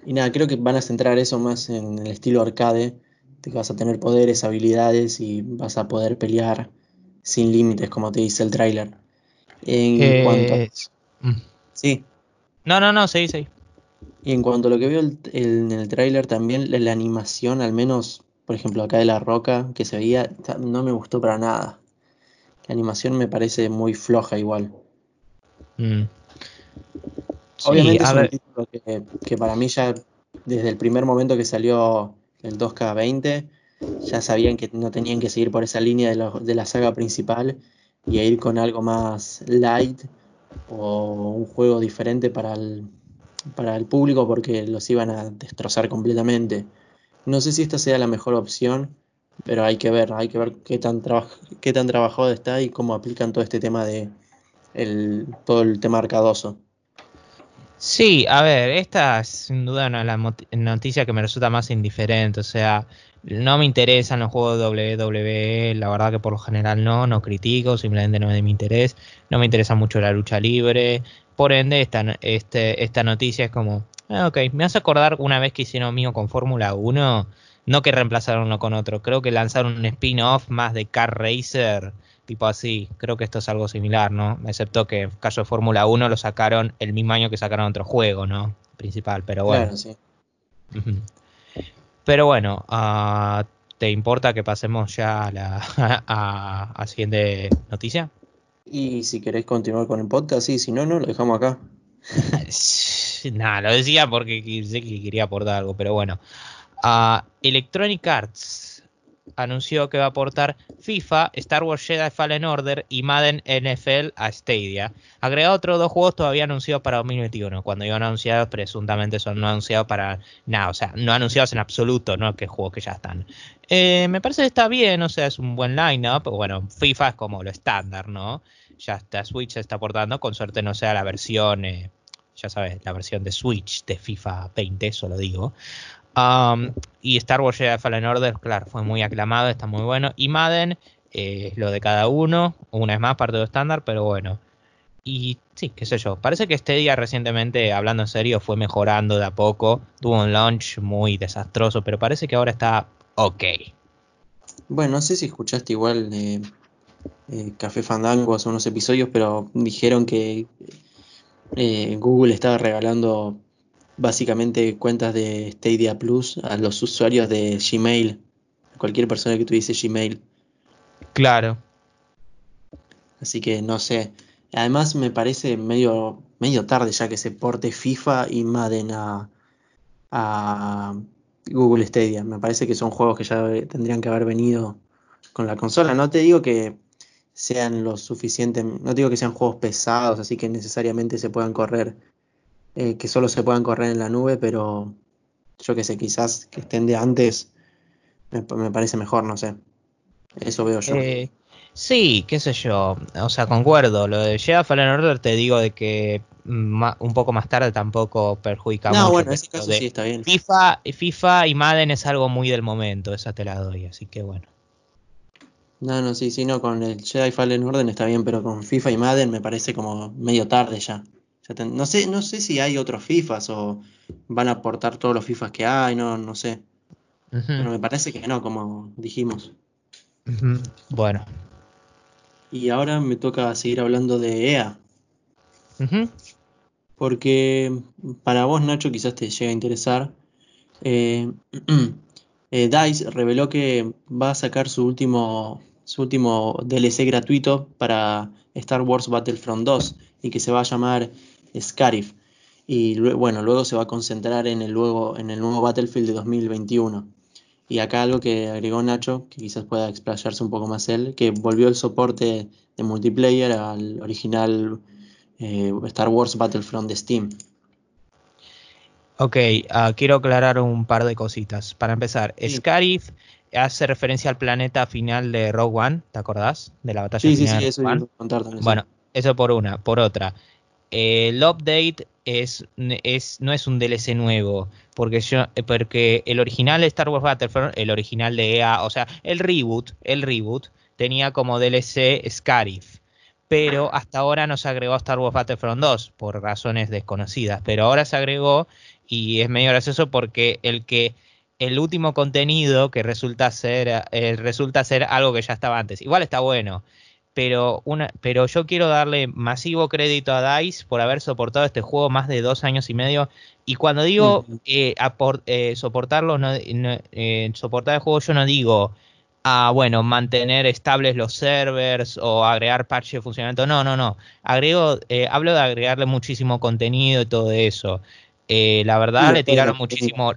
Y nada, creo que van a centrar eso más en el estilo arcade, de que vas a tener poderes, habilidades y vas a poder pelear sin límites, como te dice el tráiler. En cuanto a... Eh, mm. Sí, No, no, no, seguí, seguí. Y en cuanto a lo que veo el- el- en el tráiler también, la, la animación, al menos, por ejemplo, acá de La Roca, que se veía, no me gustó para nada. La animación me parece muy floja igual. Mm. Sí, Obviamente es un ver, título que, que para mí ya, desde el primer momento que salió el 2K20, ya sabían que no tenían que seguir por esa línea de, la- de la saga principal y a ir con algo más light o un juego diferente para el, para el público porque los iban a destrozar completamente. No sé si esta sea la mejor opción, pero hay que ver, hay que ver qué tan, qué tan trabajado está y cómo aplican todo este tema de el, todo el tema arcadoso. Sí, a ver, esta es sin duda una de las noticias que me resulta más indiferente. O sea, no me interesan los juegos WWE, la verdad que por lo general no, no critico, simplemente no es de mi interés. No me interesa mucho la lucha libre. Por ende, esta, este, esta noticia es como, ah, ok, me hace acordar una vez que hicieron mío con Fórmula 1, no que reemplazaron uno con otro, creo que lanzaron un spin-off más de Car Racer, tipo así. Creo que esto es algo similar, ¿no? Excepto que en caso de Fórmula 1 lo sacaron el mismo año que sacaron otro juego, ¿no? Principal, pero bueno. Claro, sí. Pero bueno, ah, ¿te importa que pasemos ya a la a, a siguiente noticia? Y si queréis continuar con el podcast, sí, si no, no, lo dejamos acá. Nada, lo decía porque sé que quería aportar algo, pero bueno. Uh, Electronic Arts anunció que va a aportar FIFA, Star Wars Jedi Fallen Order y Madden NFL a Stadia. Agrega otros dos juegos todavía anunciados para 2021. Cuando iban anunciados, presuntamente son no anunciados para nada, o sea, no anunciados en absoluto, no que juegos que ya están. Eh, me parece que está bien, o sea, es un buen lineup. Bueno, FIFA es como lo estándar, ¿no? Ya está, Switch se está aportando, con suerte no sea la versión. Eh, ya sabes, la versión de Switch de FIFA 20, eso lo digo. Y Star Wars Jedi Fallen Order, claro, fue muy aclamado, está muy bueno. Y Madden, eh, lo de cada uno, una vez más, parte de estándar, pero bueno. Y sí, qué sé yo, parece que este día recientemente, hablando en serio, fue mejorando de a poco. Tuvo un launch muy desastroso, pero parece que ahora está ok. Bueno, no sé si escuchaste igual eh, eh, Café Fandango hace unos episodios, pero dijeron que Google estaba regalando básicamente cuentas de Stadia Plus a los usuarios de Gmail, cualquier persona que tuviese Gmail. Claro. Así que no sé. Además me parece medio, medio tarde ya que se porte FIFA y Madden a, a Google Stadia. Me parece que son juegos que ya tendrían que haber venido con la consola. No te digo que sean lo suficiente, no te digo que sean juegos pesados, así que necesariamente se puedan correr eh, que solo se puedan correr en la nube, pero yo que sé, quizás que estén de antes me, parece mejor, no sé. Eso veo yo. Eh, sí, qué sé yo. O sea, concuerdo. Lo de Jedi Fallen Order te digo de que un poco más tarde tampoco perjudica no, bueno, en ese caso sí está bien. FIFA, FIFA y Madden es algo muy del momento, esa te la doy, así que bueno. No, no, sí, sí, no, con el Jedi Fallen Order está bien, pero con FIFA y Madden me parece como medio tarde ya. No sé, no sé si hay otros FIFAs o van a aportar todos los FIFAs que hay, no, no sé. Pero me parece que no, como dijimos. Bueno. Y ahora me toca seguir hablando de EA. Porque para vos, Nacho, quizás te llegue a interesar. Eh, eh, DICE reveló que va a sacar su último, su último DLC gratuito para Star Wars Battlefront 2 y que se va a llamar Scarif. Y bueno, luego se va a concentrar en el, luego, en el nuevo Battlefield de 2021. Y acá algo que agregó Nacho, que quizás pueda explayarse un poco más él, que volvió el soporte de multiplayer al original eh, Star Wars Battlefront de Steam. Ok, ah, quiero aclarar un par de cositas. Para empezar, Scarif hace referencia al planeta final de Rogue One, ¿te acordás? De la batalla sí, final. Sí, sí, eso contar también. Bueno, eso por una. Por otra, el update es, es, no es un DLC nuevo, porque, yo, porque el original de Star Wars Battlefront, el original de EA, o sea, el reboot, el reboot tenía como DLC Scarif, pero hasta ahora no se agregó a Star Wars Battlefront 2 por razones desconocidas, pero ahora se agregó y es medio gracioso porque el que el último contenido que resulta ser eh, resulta ser algo que ya estaba antes, igual está bueno pero, una, pero yo quiero darle masivo crédito a DICE por haber soportado este juego más de dos años y medio. Y cuando digo eh, eh, soportarlo, no, eh, soportar el juego, yo no digo, ah, bueno, mantener estables los servers o agregar parche de funcionamiento. No, no, no. Agrego, hablo de agregarle muchísimo contenido y todo eso. la verdad, le tiraron muchísimo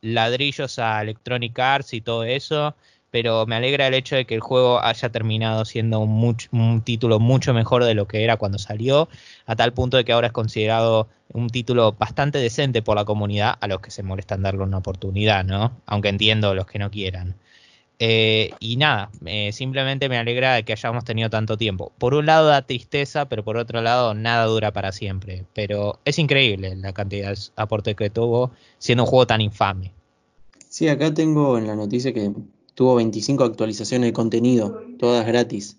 ladrillos a Electronic Arts y todo eso pero me alegra el hecho de que el juego haya terminado siendo un, título mucho mejor de lo que era cuando salió, a tal punto de que ahora es considerado un título bastante decente por la comunidad, a los que se molestan darle una oportunidad, ¿no? Aunque entiendo los que no quieran. Eh, y nada, simplemente me alegra de que hayamos tenido tanto tiempo. Por un lado da tristeza, pero por otro lado nada dura para siempre. Pero es increíble la cantidad de aporte que tuvo siendo un juego tan infame. Sí, acá tengo en la noticia que tuvo 25 actualizaciones de contenido, todas gratis.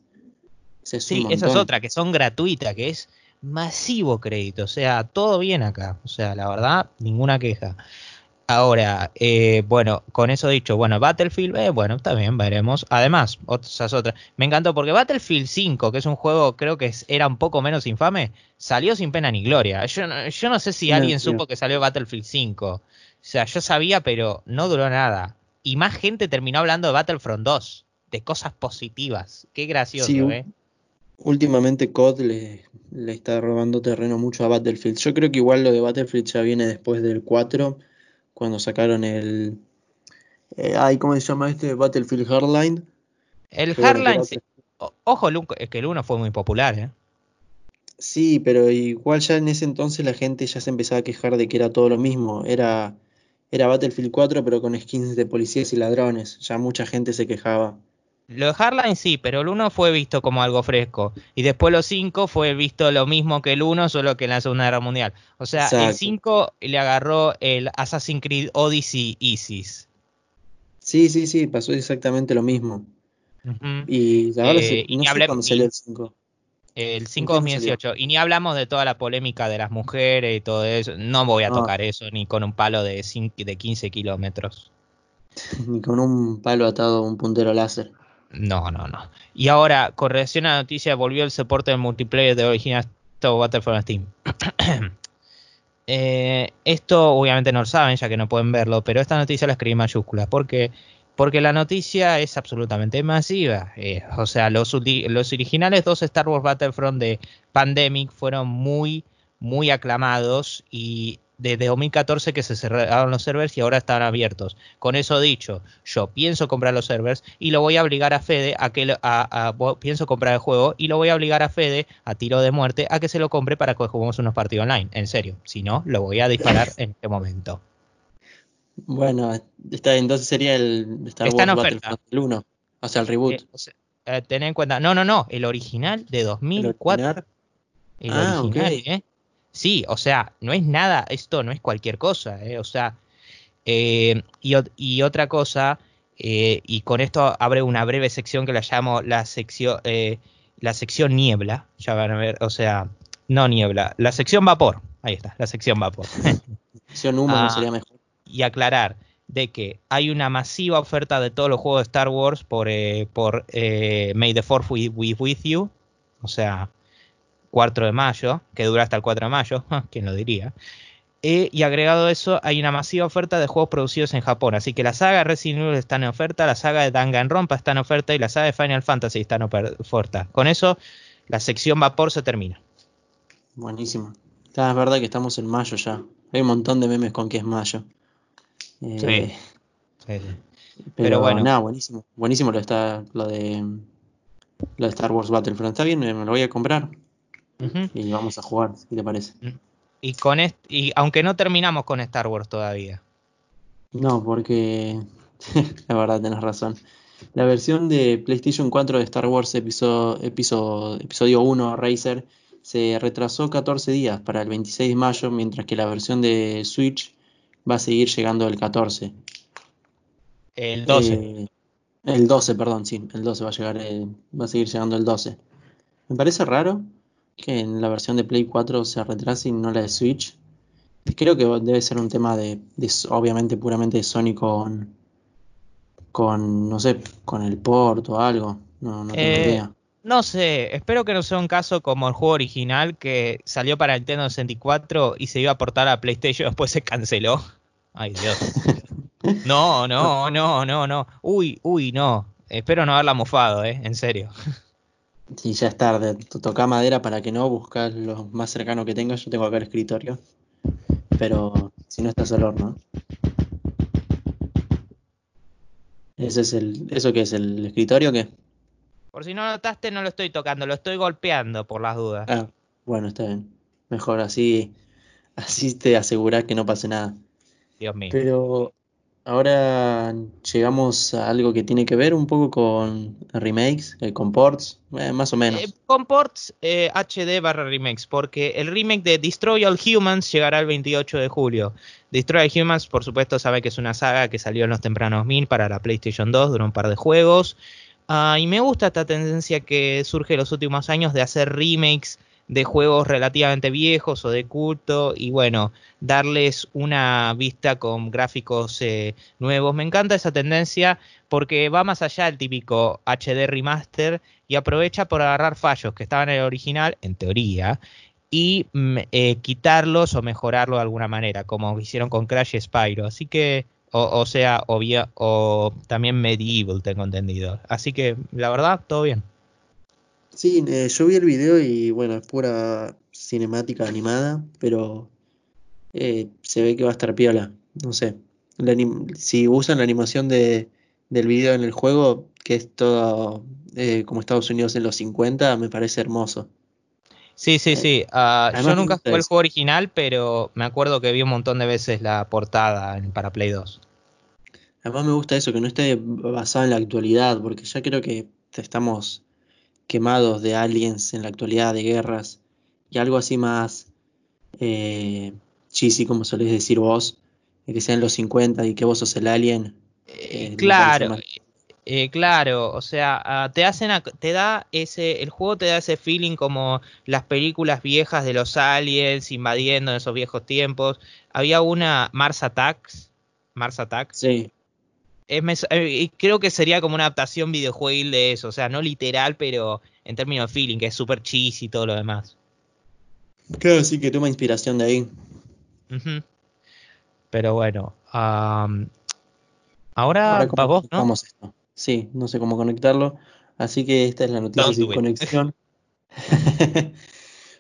sí, esa es otra, que son gratuitas, que es masivo crédito, o sea, todo bien acá, o sea, la verdad, ninguna queja. Ahora, eh, bueno, con eso dicho, bueno, Battlefield, eh, bueno, también veremos. Además, otras otras. Me encantó porque Battlefield 5, que es un juego, creo que era un poco menos infame, salió sin pena ni gloria. Yo, yo no sé si alguien supo que salió Battlefield 5. O sea, yo sabía, pero no duró nada y más gente terminó hablando de Battlefront 2, de cosas positivas. Qué gracioso, ¿eh? Últimamente COD le, le está robando terreno mucho a Battlefield. Yo creo que igual lo de Battlefield ya viene después del 4, cuando sacaron el... Eh, ay, ¿cómo se llama este? Battlefield Hardline. El Hardline, era sí. O- ojo, es que el 1 fue muy popular, ¿eh? Sí, pero igual ya en ese entonces la gente ya se empezaba a quejar de que era todo lo mismo. Era, era Battlefield 4, pero con skins de policías y ladrones. Ya mucha gente se quejaba. Lo de Hardline sí, pero el 1 fue visto como algo fresco. Y después los 5 fue visto lo mismo que el 1, solo que en la Segunda Guerra Mundial. O sea, el Exacto. 5 le agarró el Assassin's Creed Odyssey ISIS. Sí, sí, sí, pasó exactamente lo mismo. Ujú. Y la verdad Eh, y no ni sé cuándo y- salió el 5. El 5 qué año salió? 2018. Y ni hablamos de toda la polémica de las mujeres y todo eso. No voy a Ah. tocar eso ni con un palo de, cin- de 15 kilómetros. Ni con un palo atado a un puntero láser. No, no, no. Y ahora, con relación a la noticia, volvió el soporte del multiplayer de Original Battlefront Steam. Eh, esto obviamente no lo saben, ya que no pueden verlo, pero esta noticia la escribí en mayúsculas. ¿Por qué? Porque la noticia es absolutamente masiva. Eh, o sea, los, originales dos Star Wars Battlefront de Pandemic fueron muy, muy aclamados y desde 2014 que se cerraron los servers y ahora están abiertos. Con eso dicho, yo pienso comprar los servers y lo voy a obligar a Fede a que lo- a- pienso comprar el juego y lo voy a obligar a Fede a tiro de muerte a que se lo compre para que juguemos unos partidos online. En serio, si no, lo voy a disparar en este momento. Bueno, está, entonces sería el Star Está en Wars oferta. Battlefront el 1. O sea, el reboot. Eh, o sea, eh, ten en cuenta, no, no, no, el original de El 2004. original. El Ah, original, ok. ¿eh? Sí, o sea, no es nada, esto no es cualquier cosa, ¿eh? O sea, eh, y, ot- y otra cosa, eh, y con esto abre una breve sección que la llamo la sección, eh, la sección niebla, ya van a ver, o sea, no niebla, la sección vapor, ahí está, la sección vapor. Opción humo Ah. no sería mejor. Y aclarar de que hay una masiva oferta de todos los juegos de Star Wars por, eh, por eh, May the Fourth with, with you, o sea, 4 de mayo, que dura hasta el 4 de mayo, quién lo diría. Eh, y agregado eso, hay una masiva oferta de juegos producidos en Japón. Así que la saga de Resident Evil está en oferta, la saga de Danganronpa está en oferta y la saga de Final Fantasy está en ofer- oferta. Con eso, la sección vapor se termina. Buenísimo. Es verdad que estamos en mayo ya. Hay un montón de memes con que es mayo. Eh, Sí. Sí. Pero, Pero bueno. nada, buenísimo. Buenísimo lo, está, lo de lo de Star Wars Battlefront. Está bien, me lo voy a comprar y vamos a jugar, si te parece. Y con y aunque no terminamos con Star Wars todavía. No, porque la verdad tenés razón. La versión de PlayStation 4 de Star Wars episodio, episodio, episodio 1 Racer se retrasó 14 días para el 26 de mayo, mientras que la versión de Switch va a seguir llegando el 14. El 12. Eh, el 12, perdón, sí, el 12 va a llegar, eh, va a seguir llegando el 12. Me parece raro que en la versión de Play 4 se retrase y no la de Switch. Creo que debe ser un tema de, obviamente puramente de Sony con, con, no sé, con el port o algo. No, no tengo Eh, idea. No sé, espero que no sea un caso como el juego original que salió para Nintendo 64 y se iba a portar a PlayStation, después se canceló. Ay, Dios. No, no, no, no, no. Uy, uy, no. Espero no haberla mofado, eh, en serio. Sí, ya es tarde. To- Toca madera para que no buscas lo más cercano que tengas. Yo tengo acá el escritorio. Pero si no estás al horno. Ese es el, ¿eso qué es? ¿El escritorio o qué? Por si no notaste, no lo estoy tocando, lo estoy golpeando por las dudas. Ah, bueno, está bien. Mejor así, así te aseguras que no pase nada. Dios mío. Pero ahora llegamos a algo que tiene que ver un poco con remakes, eh, con ports, eh, más o menos. Eh, con ports HD barra remakes, porque el remake de Destroy All Humans llegará el 28 de julio. Destroy All Humans, por supuesto, sabe que es una saga que salió en los tempranos 1000 para la PlayStation 2, duró un par de juegos. Ah, y me gusta esta tendencia que surge en los últimos años de hacer remakes de juegos relativamente viejos o de culto y bueno, darles una vista con gráficos eh, nuevos. Me encanta esa tendencia porque va más allá del típico HD remaster y aprovecha por agarrar fallos que estaban en el original, en teoría, y mm, eh, quitarlos o mejorarlo de alguna manera, como hicieron con Crash Spyro. Así que, o, o sea, o, via- o también Medieval, tengo entendido. Así que, la verdad, todo bien. Sí, eh, yo vi el video y bueno, es pura cinemática animada, pero eh, se ve que va a estar piola. No sé. La si usan la animación de, del video en el juego, que es todo eh, como Estados Unidos en los 50, me parece hermoso. Sí, sí, sí. ah, yo nunca jugué el juego original, pero me acuerdo que vi un montón de veces la portada en- para Play 2. Además me gusta eso, que no esté basado en la actualidad, porque ya creo que estamos quemados de aliens en la actualidad, de guerras, y algo así más eh, cheesy, como solés decir vos, de que sea en los 50 y que vos sos el alien. Eh, eh, claro, parece eh, claro, o sea, ah, te hacen, ac- te da ese, el juego te da ese feeling como las películas viejas de los aliens invadiendo en esos viejos tiempos. Había una Mars Attacks, Mars Attacks, Sí, es eh, creo que sería como una adaptación videojuegil de eso, o sea, no literal, pero en términos de feeling, que es súper cheesy y todo lo demás. claro, sí que toma inspiración de ahí. Pero bueno, ahora Ahora, ¿cómo vos, ¿no? esto? Sí, no sé cómo conectarlo, así que esta es la noticia Don't it. conexión.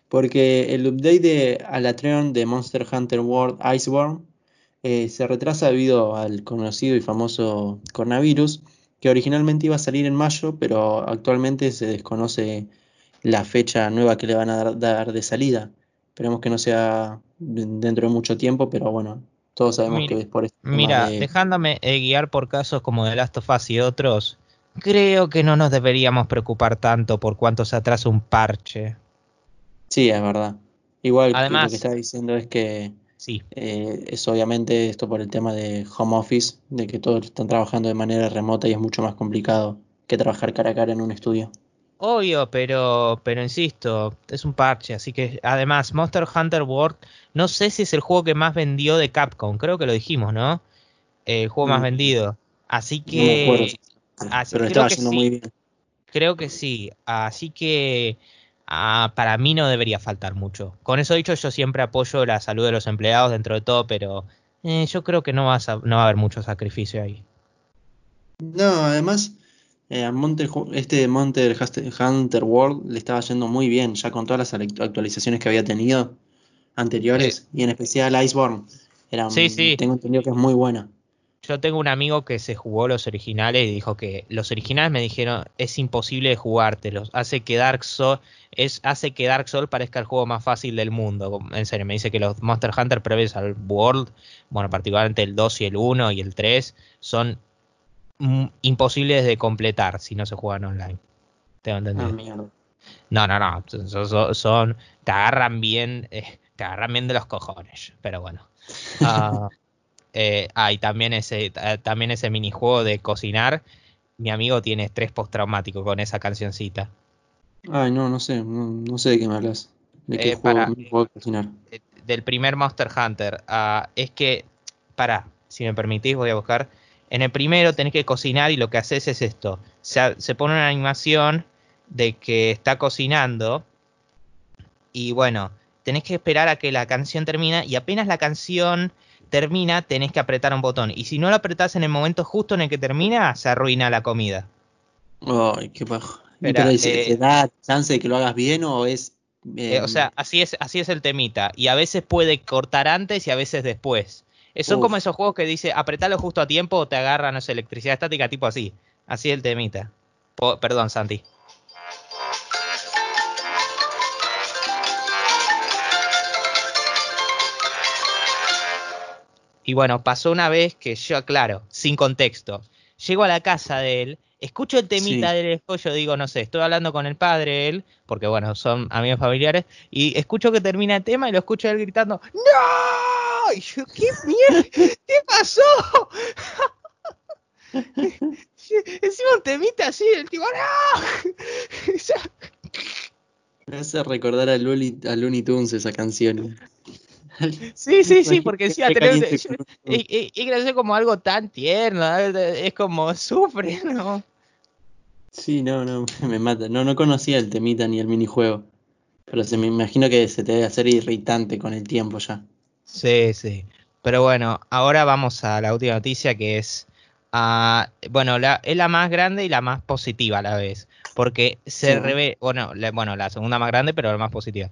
Porque el update de Alatreon de Monster Hunter World Iceborne eh, se retrasa debido al conocido y famoso coronavirus, que originalmente iba a salir en mayo, pero actualmente se desconoce la fecha nueva que le van a dar, dar de salida. Esperemos que no sea de- dentro de mucho tiempo, pero bueno, todos sabemos Mira, que es por este Mira, de... dejándome eh, guiar por casos como The Last of Us y otros, creo que no nos deberíamos preocupar tanto por cuánto se atrasa un parche. Sí, es verdad. Igual lo que está diciendo es que Sí, eh, es obviamente esto por el tema de home office, de que todos están trabajando de manera remota y es mucho más complicado que trabajar cara a cara en un estudio. obvio, pero, pero insisto, es un parche, así que además Monster Hunter World, no sé si es el juego que más vendió de Capcom, creo que lo dijimos, ¿no? Eh, el juego más Mm, vendido. Así No me acuerdo, que así- pero estaba que sí. muy bien. Creo que sí, así que ah, para mí no debería faltar mucho. Con eso dicho, yo siempre apoyo la salud de los empleados dentro de todo, pero eh, yo creo que no, vas a- no va a haber mucho sacrificio ahí. No, además, eh, Ju- este Monster Hunter Hunter World le estaba yendo muy bien, ya con todas las act- actualizaciones que había tenido anteriores, y en especial Iceborne. Era, Sí, sí. Tengo entendido que es muy buena. Yo tengo un amigo que se jugó los originales y dijo que los originales me dijeron es imposible de jugártelos, hace que Dark Souls es hace que Dark Souls parezca el juego más fácil del mundo. En serio, me dice que los Monster Hunter previos al World, bueno, particularmente el 2 y el 1 y el 3 son mm, imposibles de completar si no se juegan online. Tengo Ah, entendido. mierda. No, no, no. Son, son- son- te agarran bien. eh, te agarran bien de los cojones. Pero bueno. Ah, eh, ah, y también ese, también ese minijuego de cocinar. Mi amigo tiene estrés postraumático con esa cancioncita. Ay, no, no sé, no, no sé de qué me hablas. ¿De qué Eh, juego, para- juego de cocinar? Eh, Del primer Monster Hunter. Ah, es que. Para, si me permitís, voy a buscar. En el primero tenés que cocinar y lo que haces es esto. Se, se pone una animación de que está cocinando. Y bueno, tenés que esperar a que la canción termina. Y apenas la canción termina, tenés que apretar un botón. Y si no lo apretás en el momento justo en el que termina, se arruina la comida. Ay, qué paja. ¿Y Espera, pero ¿y se- eh, ¿te da chance de que lo hagas bien o es... Eh, eh, o sea, así es, así es el temita. Y a veces puede cortar antes y a veces después. Eh, son Uf. como esos juegos que dice apretalo justo a tiempo o te agarra, no sé, electricidad estática, tipo así. Así es el temita. Po- perdón, Santi. Y bueno, pasó una vez que yo, claro, sin contexto, llego a la casa de él, escucho el temita Sí. del esposo, yo digo, no sé, estoy hablando con el padre de él, porque bueno, son amigos familiares, y escucho que termina el tema y lo escucho a él gritando, ¡No! Y yo, ¿qué mierda? ¿Qué pasó? Encima un temita así, el tipo, ¡No! Me hace recordar a Looney, a Looney Tunes esa canción. Sí, sí, sí, porque yo- con Looney y, y, y como algo tan tierno, es como sufre, ¿no? Sí, no, no, me mata. No, no conocía el temita ni el minijuego. Pero se me imagino que se te debe hacer irritante con el tiempo ya. Sí, sí. Pero bueno, ahora vamos a la última noticia que es, ah, bueno, la, es la más grande y la más positiva a la vez. porque se Sí. reve- bueno, la, bueno, la segunda más grande, pero la más positiva.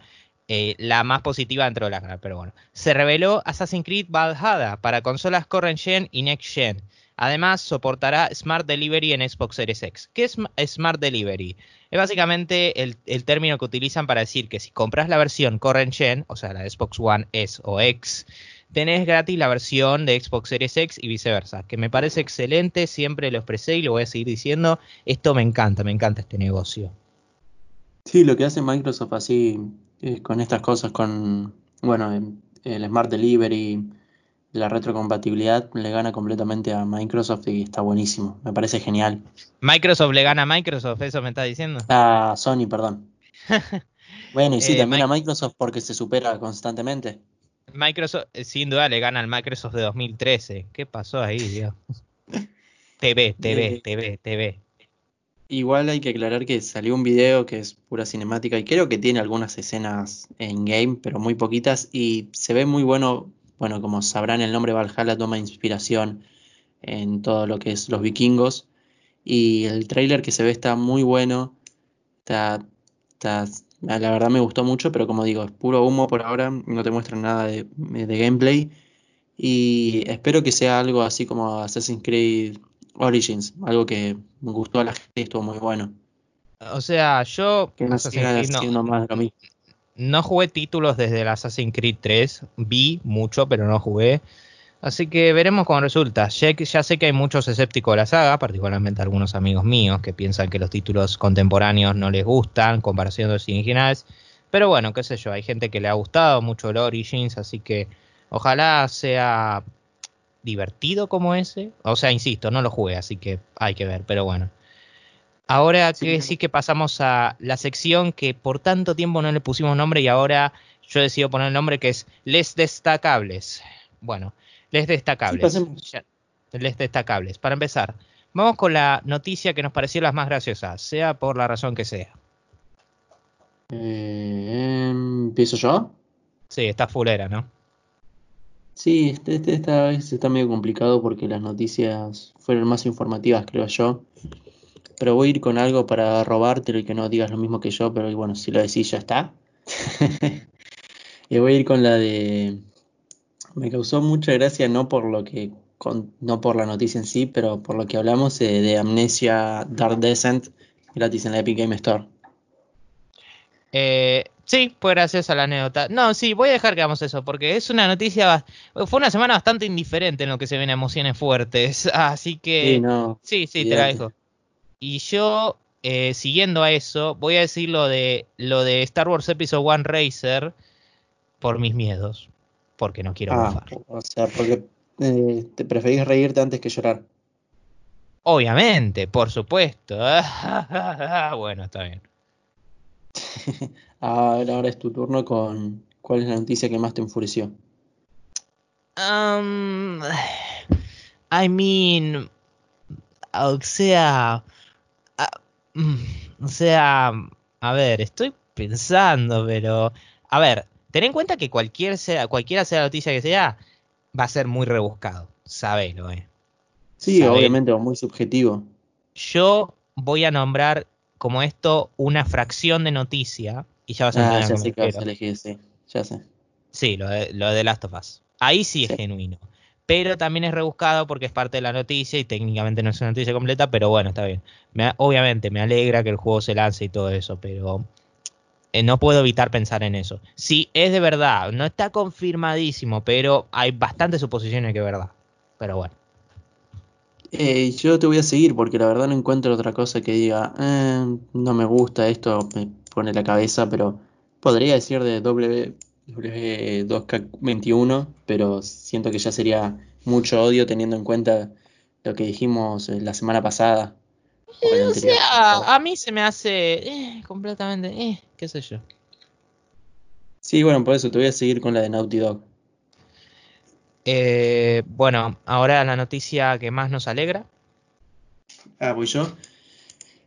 Eh, la más positiva dentro de las grandes, pero bueno. Se reveló Assassin's Creed Valhalla para consolas Current Gen y Next Gen. Además, soportará Smart Delivery en Xbox Series X. ¿Qué es Smart Delivery? Es básicamente el, término que utilizan para decir que si compras la versión Current Gen, o sea, la Xbox One S o X, tenés gratis la versión de Xbox Series X y viceversa. Que me parece excelente, siempre lo expresé y lo voy a seguir diciendo. Esto me encanta, me encanta este negocio. Sí, lo que hace Microsoft así eh, con estas cosas, con, bueno, el Smart Delivery, la retrocompatibilidad, le gana completamente a Microsoft y está buenísimo. Me parece genial. Microsoft le gana a Microsoft, eso me está diciendo. A Sony, perdón. Bueno, y sí, Eh, también a Microsoft porque se supera constantemente. Microsoft, sin duda, le gana al Microsoft de 2013. ¿Qué pasó ahí, Dios? TV, TV, Eh, TV, TV. Igual hay que aclarar que salió un video que es pura cinemática y creo que tiene algunas escenas en game, pero muy poquitas y se ve muy bueno, bueno, como sabrán el nombre Valhalla toma inspiración en todo lo que es los vikingos y el tráiler que se ve está muy bueno, está, está, la verdad me gustó mucho, pero como digo, es puro humo por ahora, no te muestran nada de, de gameplay y espero que sea algo así como Assassin's Creed Origins, algo que me gustó a la gente y estuvo muy bueno. O sea, yo Que no Creed no, más de lo mismo. no jugué títulos desde el Assassin's Creed 3. Vi mucho, pero no jugué. Así que veremos cómo resulta. Ya, ya sé que hay muchos escépticos de la saga, particularmente algunos amigos míos que piensan que los títulos contemporáneos no les gustan, comparación de los originales. Pero bueno, qué sé yo, hay gente que le ha gustado mucho el Origins, así que ojalá sea divertido como ese. O sea, insisto, no lo jugué, así que hay que ver, pero bueno. Ahora Sí, que sí que pasamos a la sección que por tanto tiempo no le pusimos nombre y ahora yo decido poner el nombre que es Les Destacables. Bueno, Les Destacables. les Destacables. Para empezar, vamos con la noticia que nos pareció las más graciosas, sea por la razón que sea. Eh, ¿empiezo yo? Sí, está fulera, ¿no? Sí, este, este- esta vez está medio complicado porque las noticias fueron más informativas, creo yo. Pero voy a ir con algo para robártelo y que no digas lo mismo que yo, pero bueno, si lo decís ya está. Y voy a ir con la de... Me causó mucha gracia, no por lo que, con- no por la noticia en sí, pero por lo que hablamos eh, de Amnesia Dark Descent gratis en la Epic Game Store. Eh, sí, pues gracias a la anécdota. No, sí, voy a dejar que hagamos eso, porque es una noticia, fue una semana bastante indiferente en lo que se ven emociones fuertes, así que Sí, no, sí, sí, te la dejo. Y yo, eh, siguiendo a eso, voy a decir lo de lo de Star Wars Episode One Racer por mis miedos, porque no quiero Ah, bufar. o sea, porque eh, te preferís reírte antes que llorar. Obviamente, por supuesto. bueno, está bien. Ahora, ahora es tu turno con cuál es la noticia que más te enfureció. Um, I mean, o sea, mm, o sea, a ver, estoy pensando, pero, a ver, ten en cuenta que cualquier sea, cualquiera sea la noticia que sea, va a ser muy rebuscado, sabelo, eh. Sí, Sabelo. obviamente, muy subjetivo. Yo voy a nombrar como esto una fracción de noticia y ya vas a Ah, ya sé que vas a elegir, sí, ya sé. Sí, lo de, lo de Last of Us. Ahí sí es Sí. genuino. Pero también es rebuscado porque es parte de la noticia y técnicamente no es una noticia completa, pero bueno, está bien. Me obviamente me alegra que el juego se lance y todo eso, pero eh, no puedo evitar pensar en eso. Sí, es de verdad, no está confirmadísimo, pero hay bastantes suposiciones que es verdad. Pero bueno. Eh, yo te voy a seguir porque la verdad no encuentro otra cosa que diga, "Eh, no me gusta esto, me pone la cabeza, pero podría decir de W, W2K21, pero siento que ya sería mucho odio teniendo en cuenta lo que dijimos eh, la semana pasada. o anterior. sea, a mí se me hace eh, completamente, eh, qué sé yo. Sí, bueno, por eso te voy a seguir con la de Naughty Dog. Eh, bueno, ahora la noticia que más nos alegra. Ah, voy yo.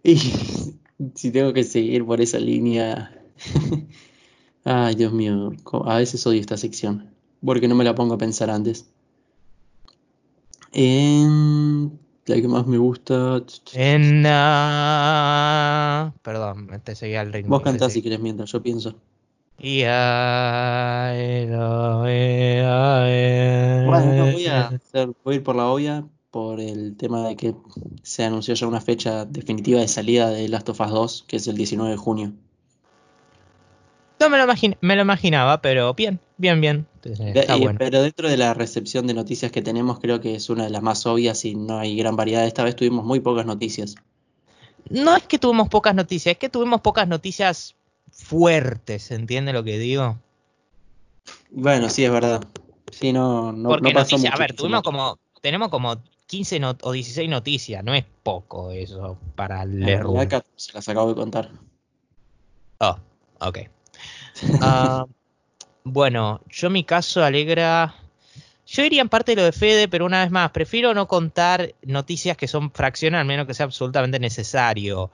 Y si tengo que seguir por esa línea. Ay, Dios mío, a veces odio esta sección. Porque no me la pongo a pensar antes. Em, La que más me gusta. En, Perdón, te seguía el ritmo. Vos cantás si querés mientras yo pienso. Bueno, no, voy a, hacer- voy a ir por la olla por el tema de que se anunció ya una fecha definitiva de salida de Last of Us 2, que es el 19 de junio. No me lo, imagin- me lo imaginaba, pero bien, bien, bien. De- Está y- bueno. Pero dentro de la recepción de noticias que tenemos, creo que es una de las más obvias y no hay gran variedad. Esta vez tuvimos muy pocas noticias. No es que tuvimos pocas noticias, es que tuvimos pocas noticias fuertes, ¿entiende lo que digo? Bueno, sí, es verdad. Sí, no, no, Porque no pasó noticias, a mucho ver, que tuvimos se como, tenemos como 15 not- o 16 noticias, no es poco eso para leer. realidad 14 las acabo de contar. Oh, ok. Ah, bueno, yo mi caso alegra. Yo iría en parte de lo de Fede, pero una vez más, prefiero no contar noticias que son fracciones, al menos que sea absolutamente necesario.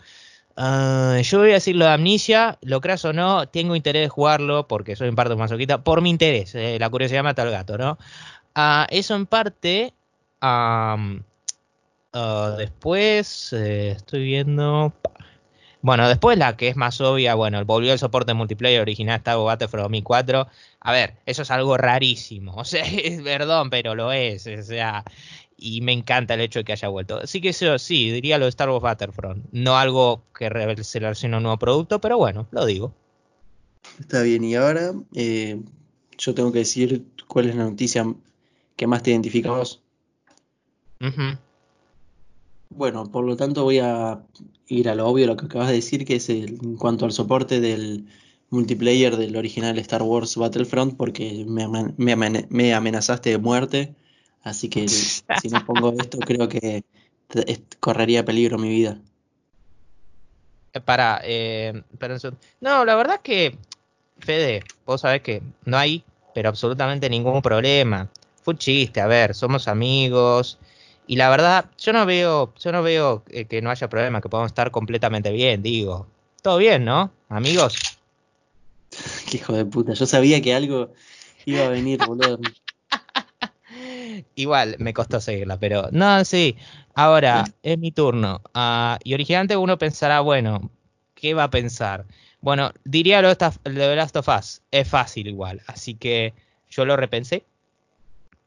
Ah, yo voy a decir lo de Amnesia, lo creas o no, tengo interés de jugarlo porque soy en parte un masoquista, por mi interés, eh, la curiosidad mata al gato, ¿no? Ah, eso en parte. ah, después eh, estoy viendo. Bueno, después la que es más obvia, bueno, volvió el soporte multiplayer original Wars Battlefront 2004. A ver, eso es algo rarísimo. O sea, es perdón, pero lo es. O sea, y me encanta el hecho de que haya vuelto. Así que eso sí, diría lo de Star Wars Battlefront. No algo que revelacione un nuevo producto, pero bueno, lo digo. Está bien, y ahora eh, yo tengo que decir cuál es la noticia que más te identifica a vos. Bueno, por lo tanto voy a ir a lo obvio, lo que acabas de decir, que es el- en cuanto al soporte del multiplayer del original Star Wars Battlefront, porque me, amen- me amen- me amenazaste de muerte, así que si no pongo esto creo que es- correría peligro mi vida. Eh, Para, eh, segundo. No, la verdad que, Fede, vos sabés que no hay, pero absolutamente ningún problema. Fue un chiste, a ver, somos amigos. Y la verdad, yo no veo, yo no veo eh, que no haya problema, que podamos estar completamente bien, digo. Todo bien, ¿no? Amigos. Qué hijo de puta, yo sabía que algo iba a venir, boludo. Igual me costó seguirla, pero no, sí. Ahora es mi turno. Ah, y originalmente uno pensará, bueno, ¿qué va a pensar? Bueno, diría lo de, Last of Us. Es fácil igual. Así que yo lo repensé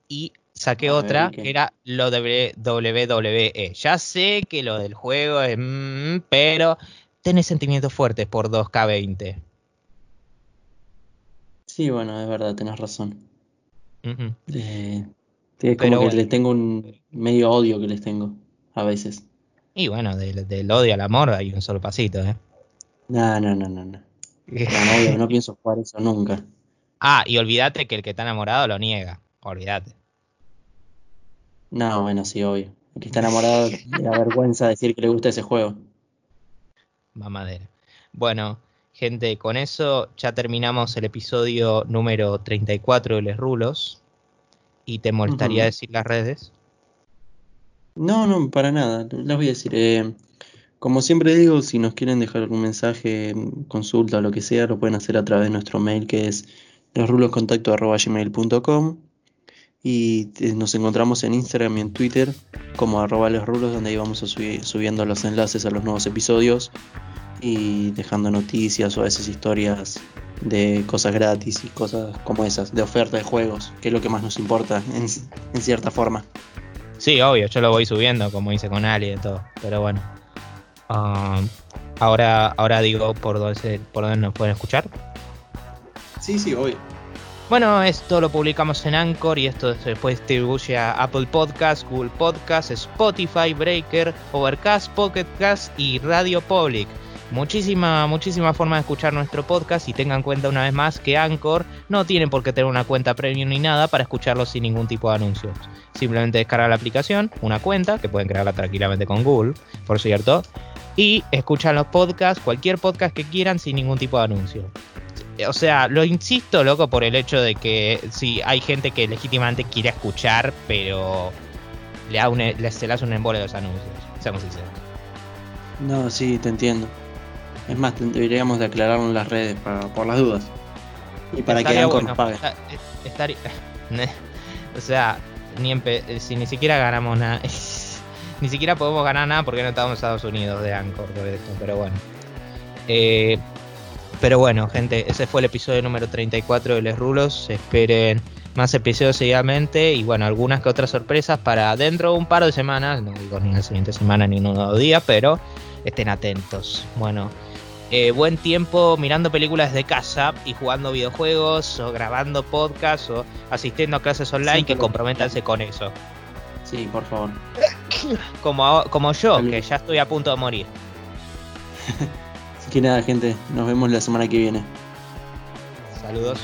y saqué ver, otra que era lo de WWE. Ya sé que lo del juego es... mm, pero tenés sentimientos fuertes por 2K20. Sí, bueno, es verdad, tenés razón. Eh, sí, es Pero como que bueno. les tengo un medio odio que les tengo a veces. Y bueno, del, del odio al amor hay un solo pasito, ¿eh? No, no, no, no, no. No, no, obvio, no pienso jugar eso nunca. Ah, y olvídate que el que está enamorado lo niega. Olvídate. No, bueno, sí, obvio. El que está enamorado le da vergüenza decir que le gusta ese juego. Mamadera. Bueno, gente, con eso ya terminamos el episodio número 34 de Les Rulos. ¿Y te molestaría decir las redes? No, no, para nada. Les voy a decir, eh, como siempre digo, si nos quieren dejar algún mensaje, consulta o lo que sea, lo pueden hacer a través de nuestro mail que es lesruloscontacto.gmail.com y eh, nos encontramos en Instagram y en Twitter como arroba lesrulos, donde ahí vamos a subiendo los enlaces a los nuevos episodios y dejando noticias o a veces historias de cosas gratis y cosas como esas, de oferta de juegos, que es lo que más nos importa en, en cierta forma. Sí, obvio, yo lo voy subiendo, como hice con Ali y todo. Pero bueno. Um, ahora, ahora digo por dónde, se- por dónde nos pueden escuchar. Sí, sí, obvio. Bueno, esto lo publicamos en Anchor y esto después distribuye a Apple Podcast, Google Podcast, Spotify, Breaker, Overcast, Pocket Cast y Radio Public. Muchísima, muchísima forma de escuchar nuestro podcast y tengan en cuenta una vez más que Anchor no tienen por qué tener una cuenta premium ni nada para escucharlo sin ningún tipo de anuncios. Simplemente descargar la aplicación, una cuenta, que pueden crearla tranquilamente con Google, por cierto, y escuchan los podcasts, cualquier podcast que quieran sin ningún tipo de anuncio. O sea, lo insisto, loco, por el hecho de que sí, hay gente que legítimamente quiere escuchar, pero le, da un, le, se le hace un embole los anuncios. Seamos sinceros. No, sí, te entiendo. Es más, deberíamos de aclararlo en las redes para, por las dudas. Y para que Anchor bueno, nos pague. eh, estaría- o sea, ni empe- si ni siquiera ganamos nada. ni siquiera podemos ganar nada porque no estamos en Estados Unidos de Anchor por esto, pero bueno. Eh, pero bueno, gente, ese fue el episodio número 34 de Les Rulos. Esperen más episodios seguidamente y bueno, algunas que otras sorpresas para dentro de un par de semanas. No digo ni la siguiente semana ni en un nuevo día, pero estén atentos. Bueno, eh, buen tiempo mirando películas de casa y jugando videojuegos o grabando podcasts o asistiendo a clases online que comprométanse con eso. Sí, por favor. Como, como yo, que ya estoy a punto de morir. Así que nada, gente, nos vemos la semana que viene. Saludos.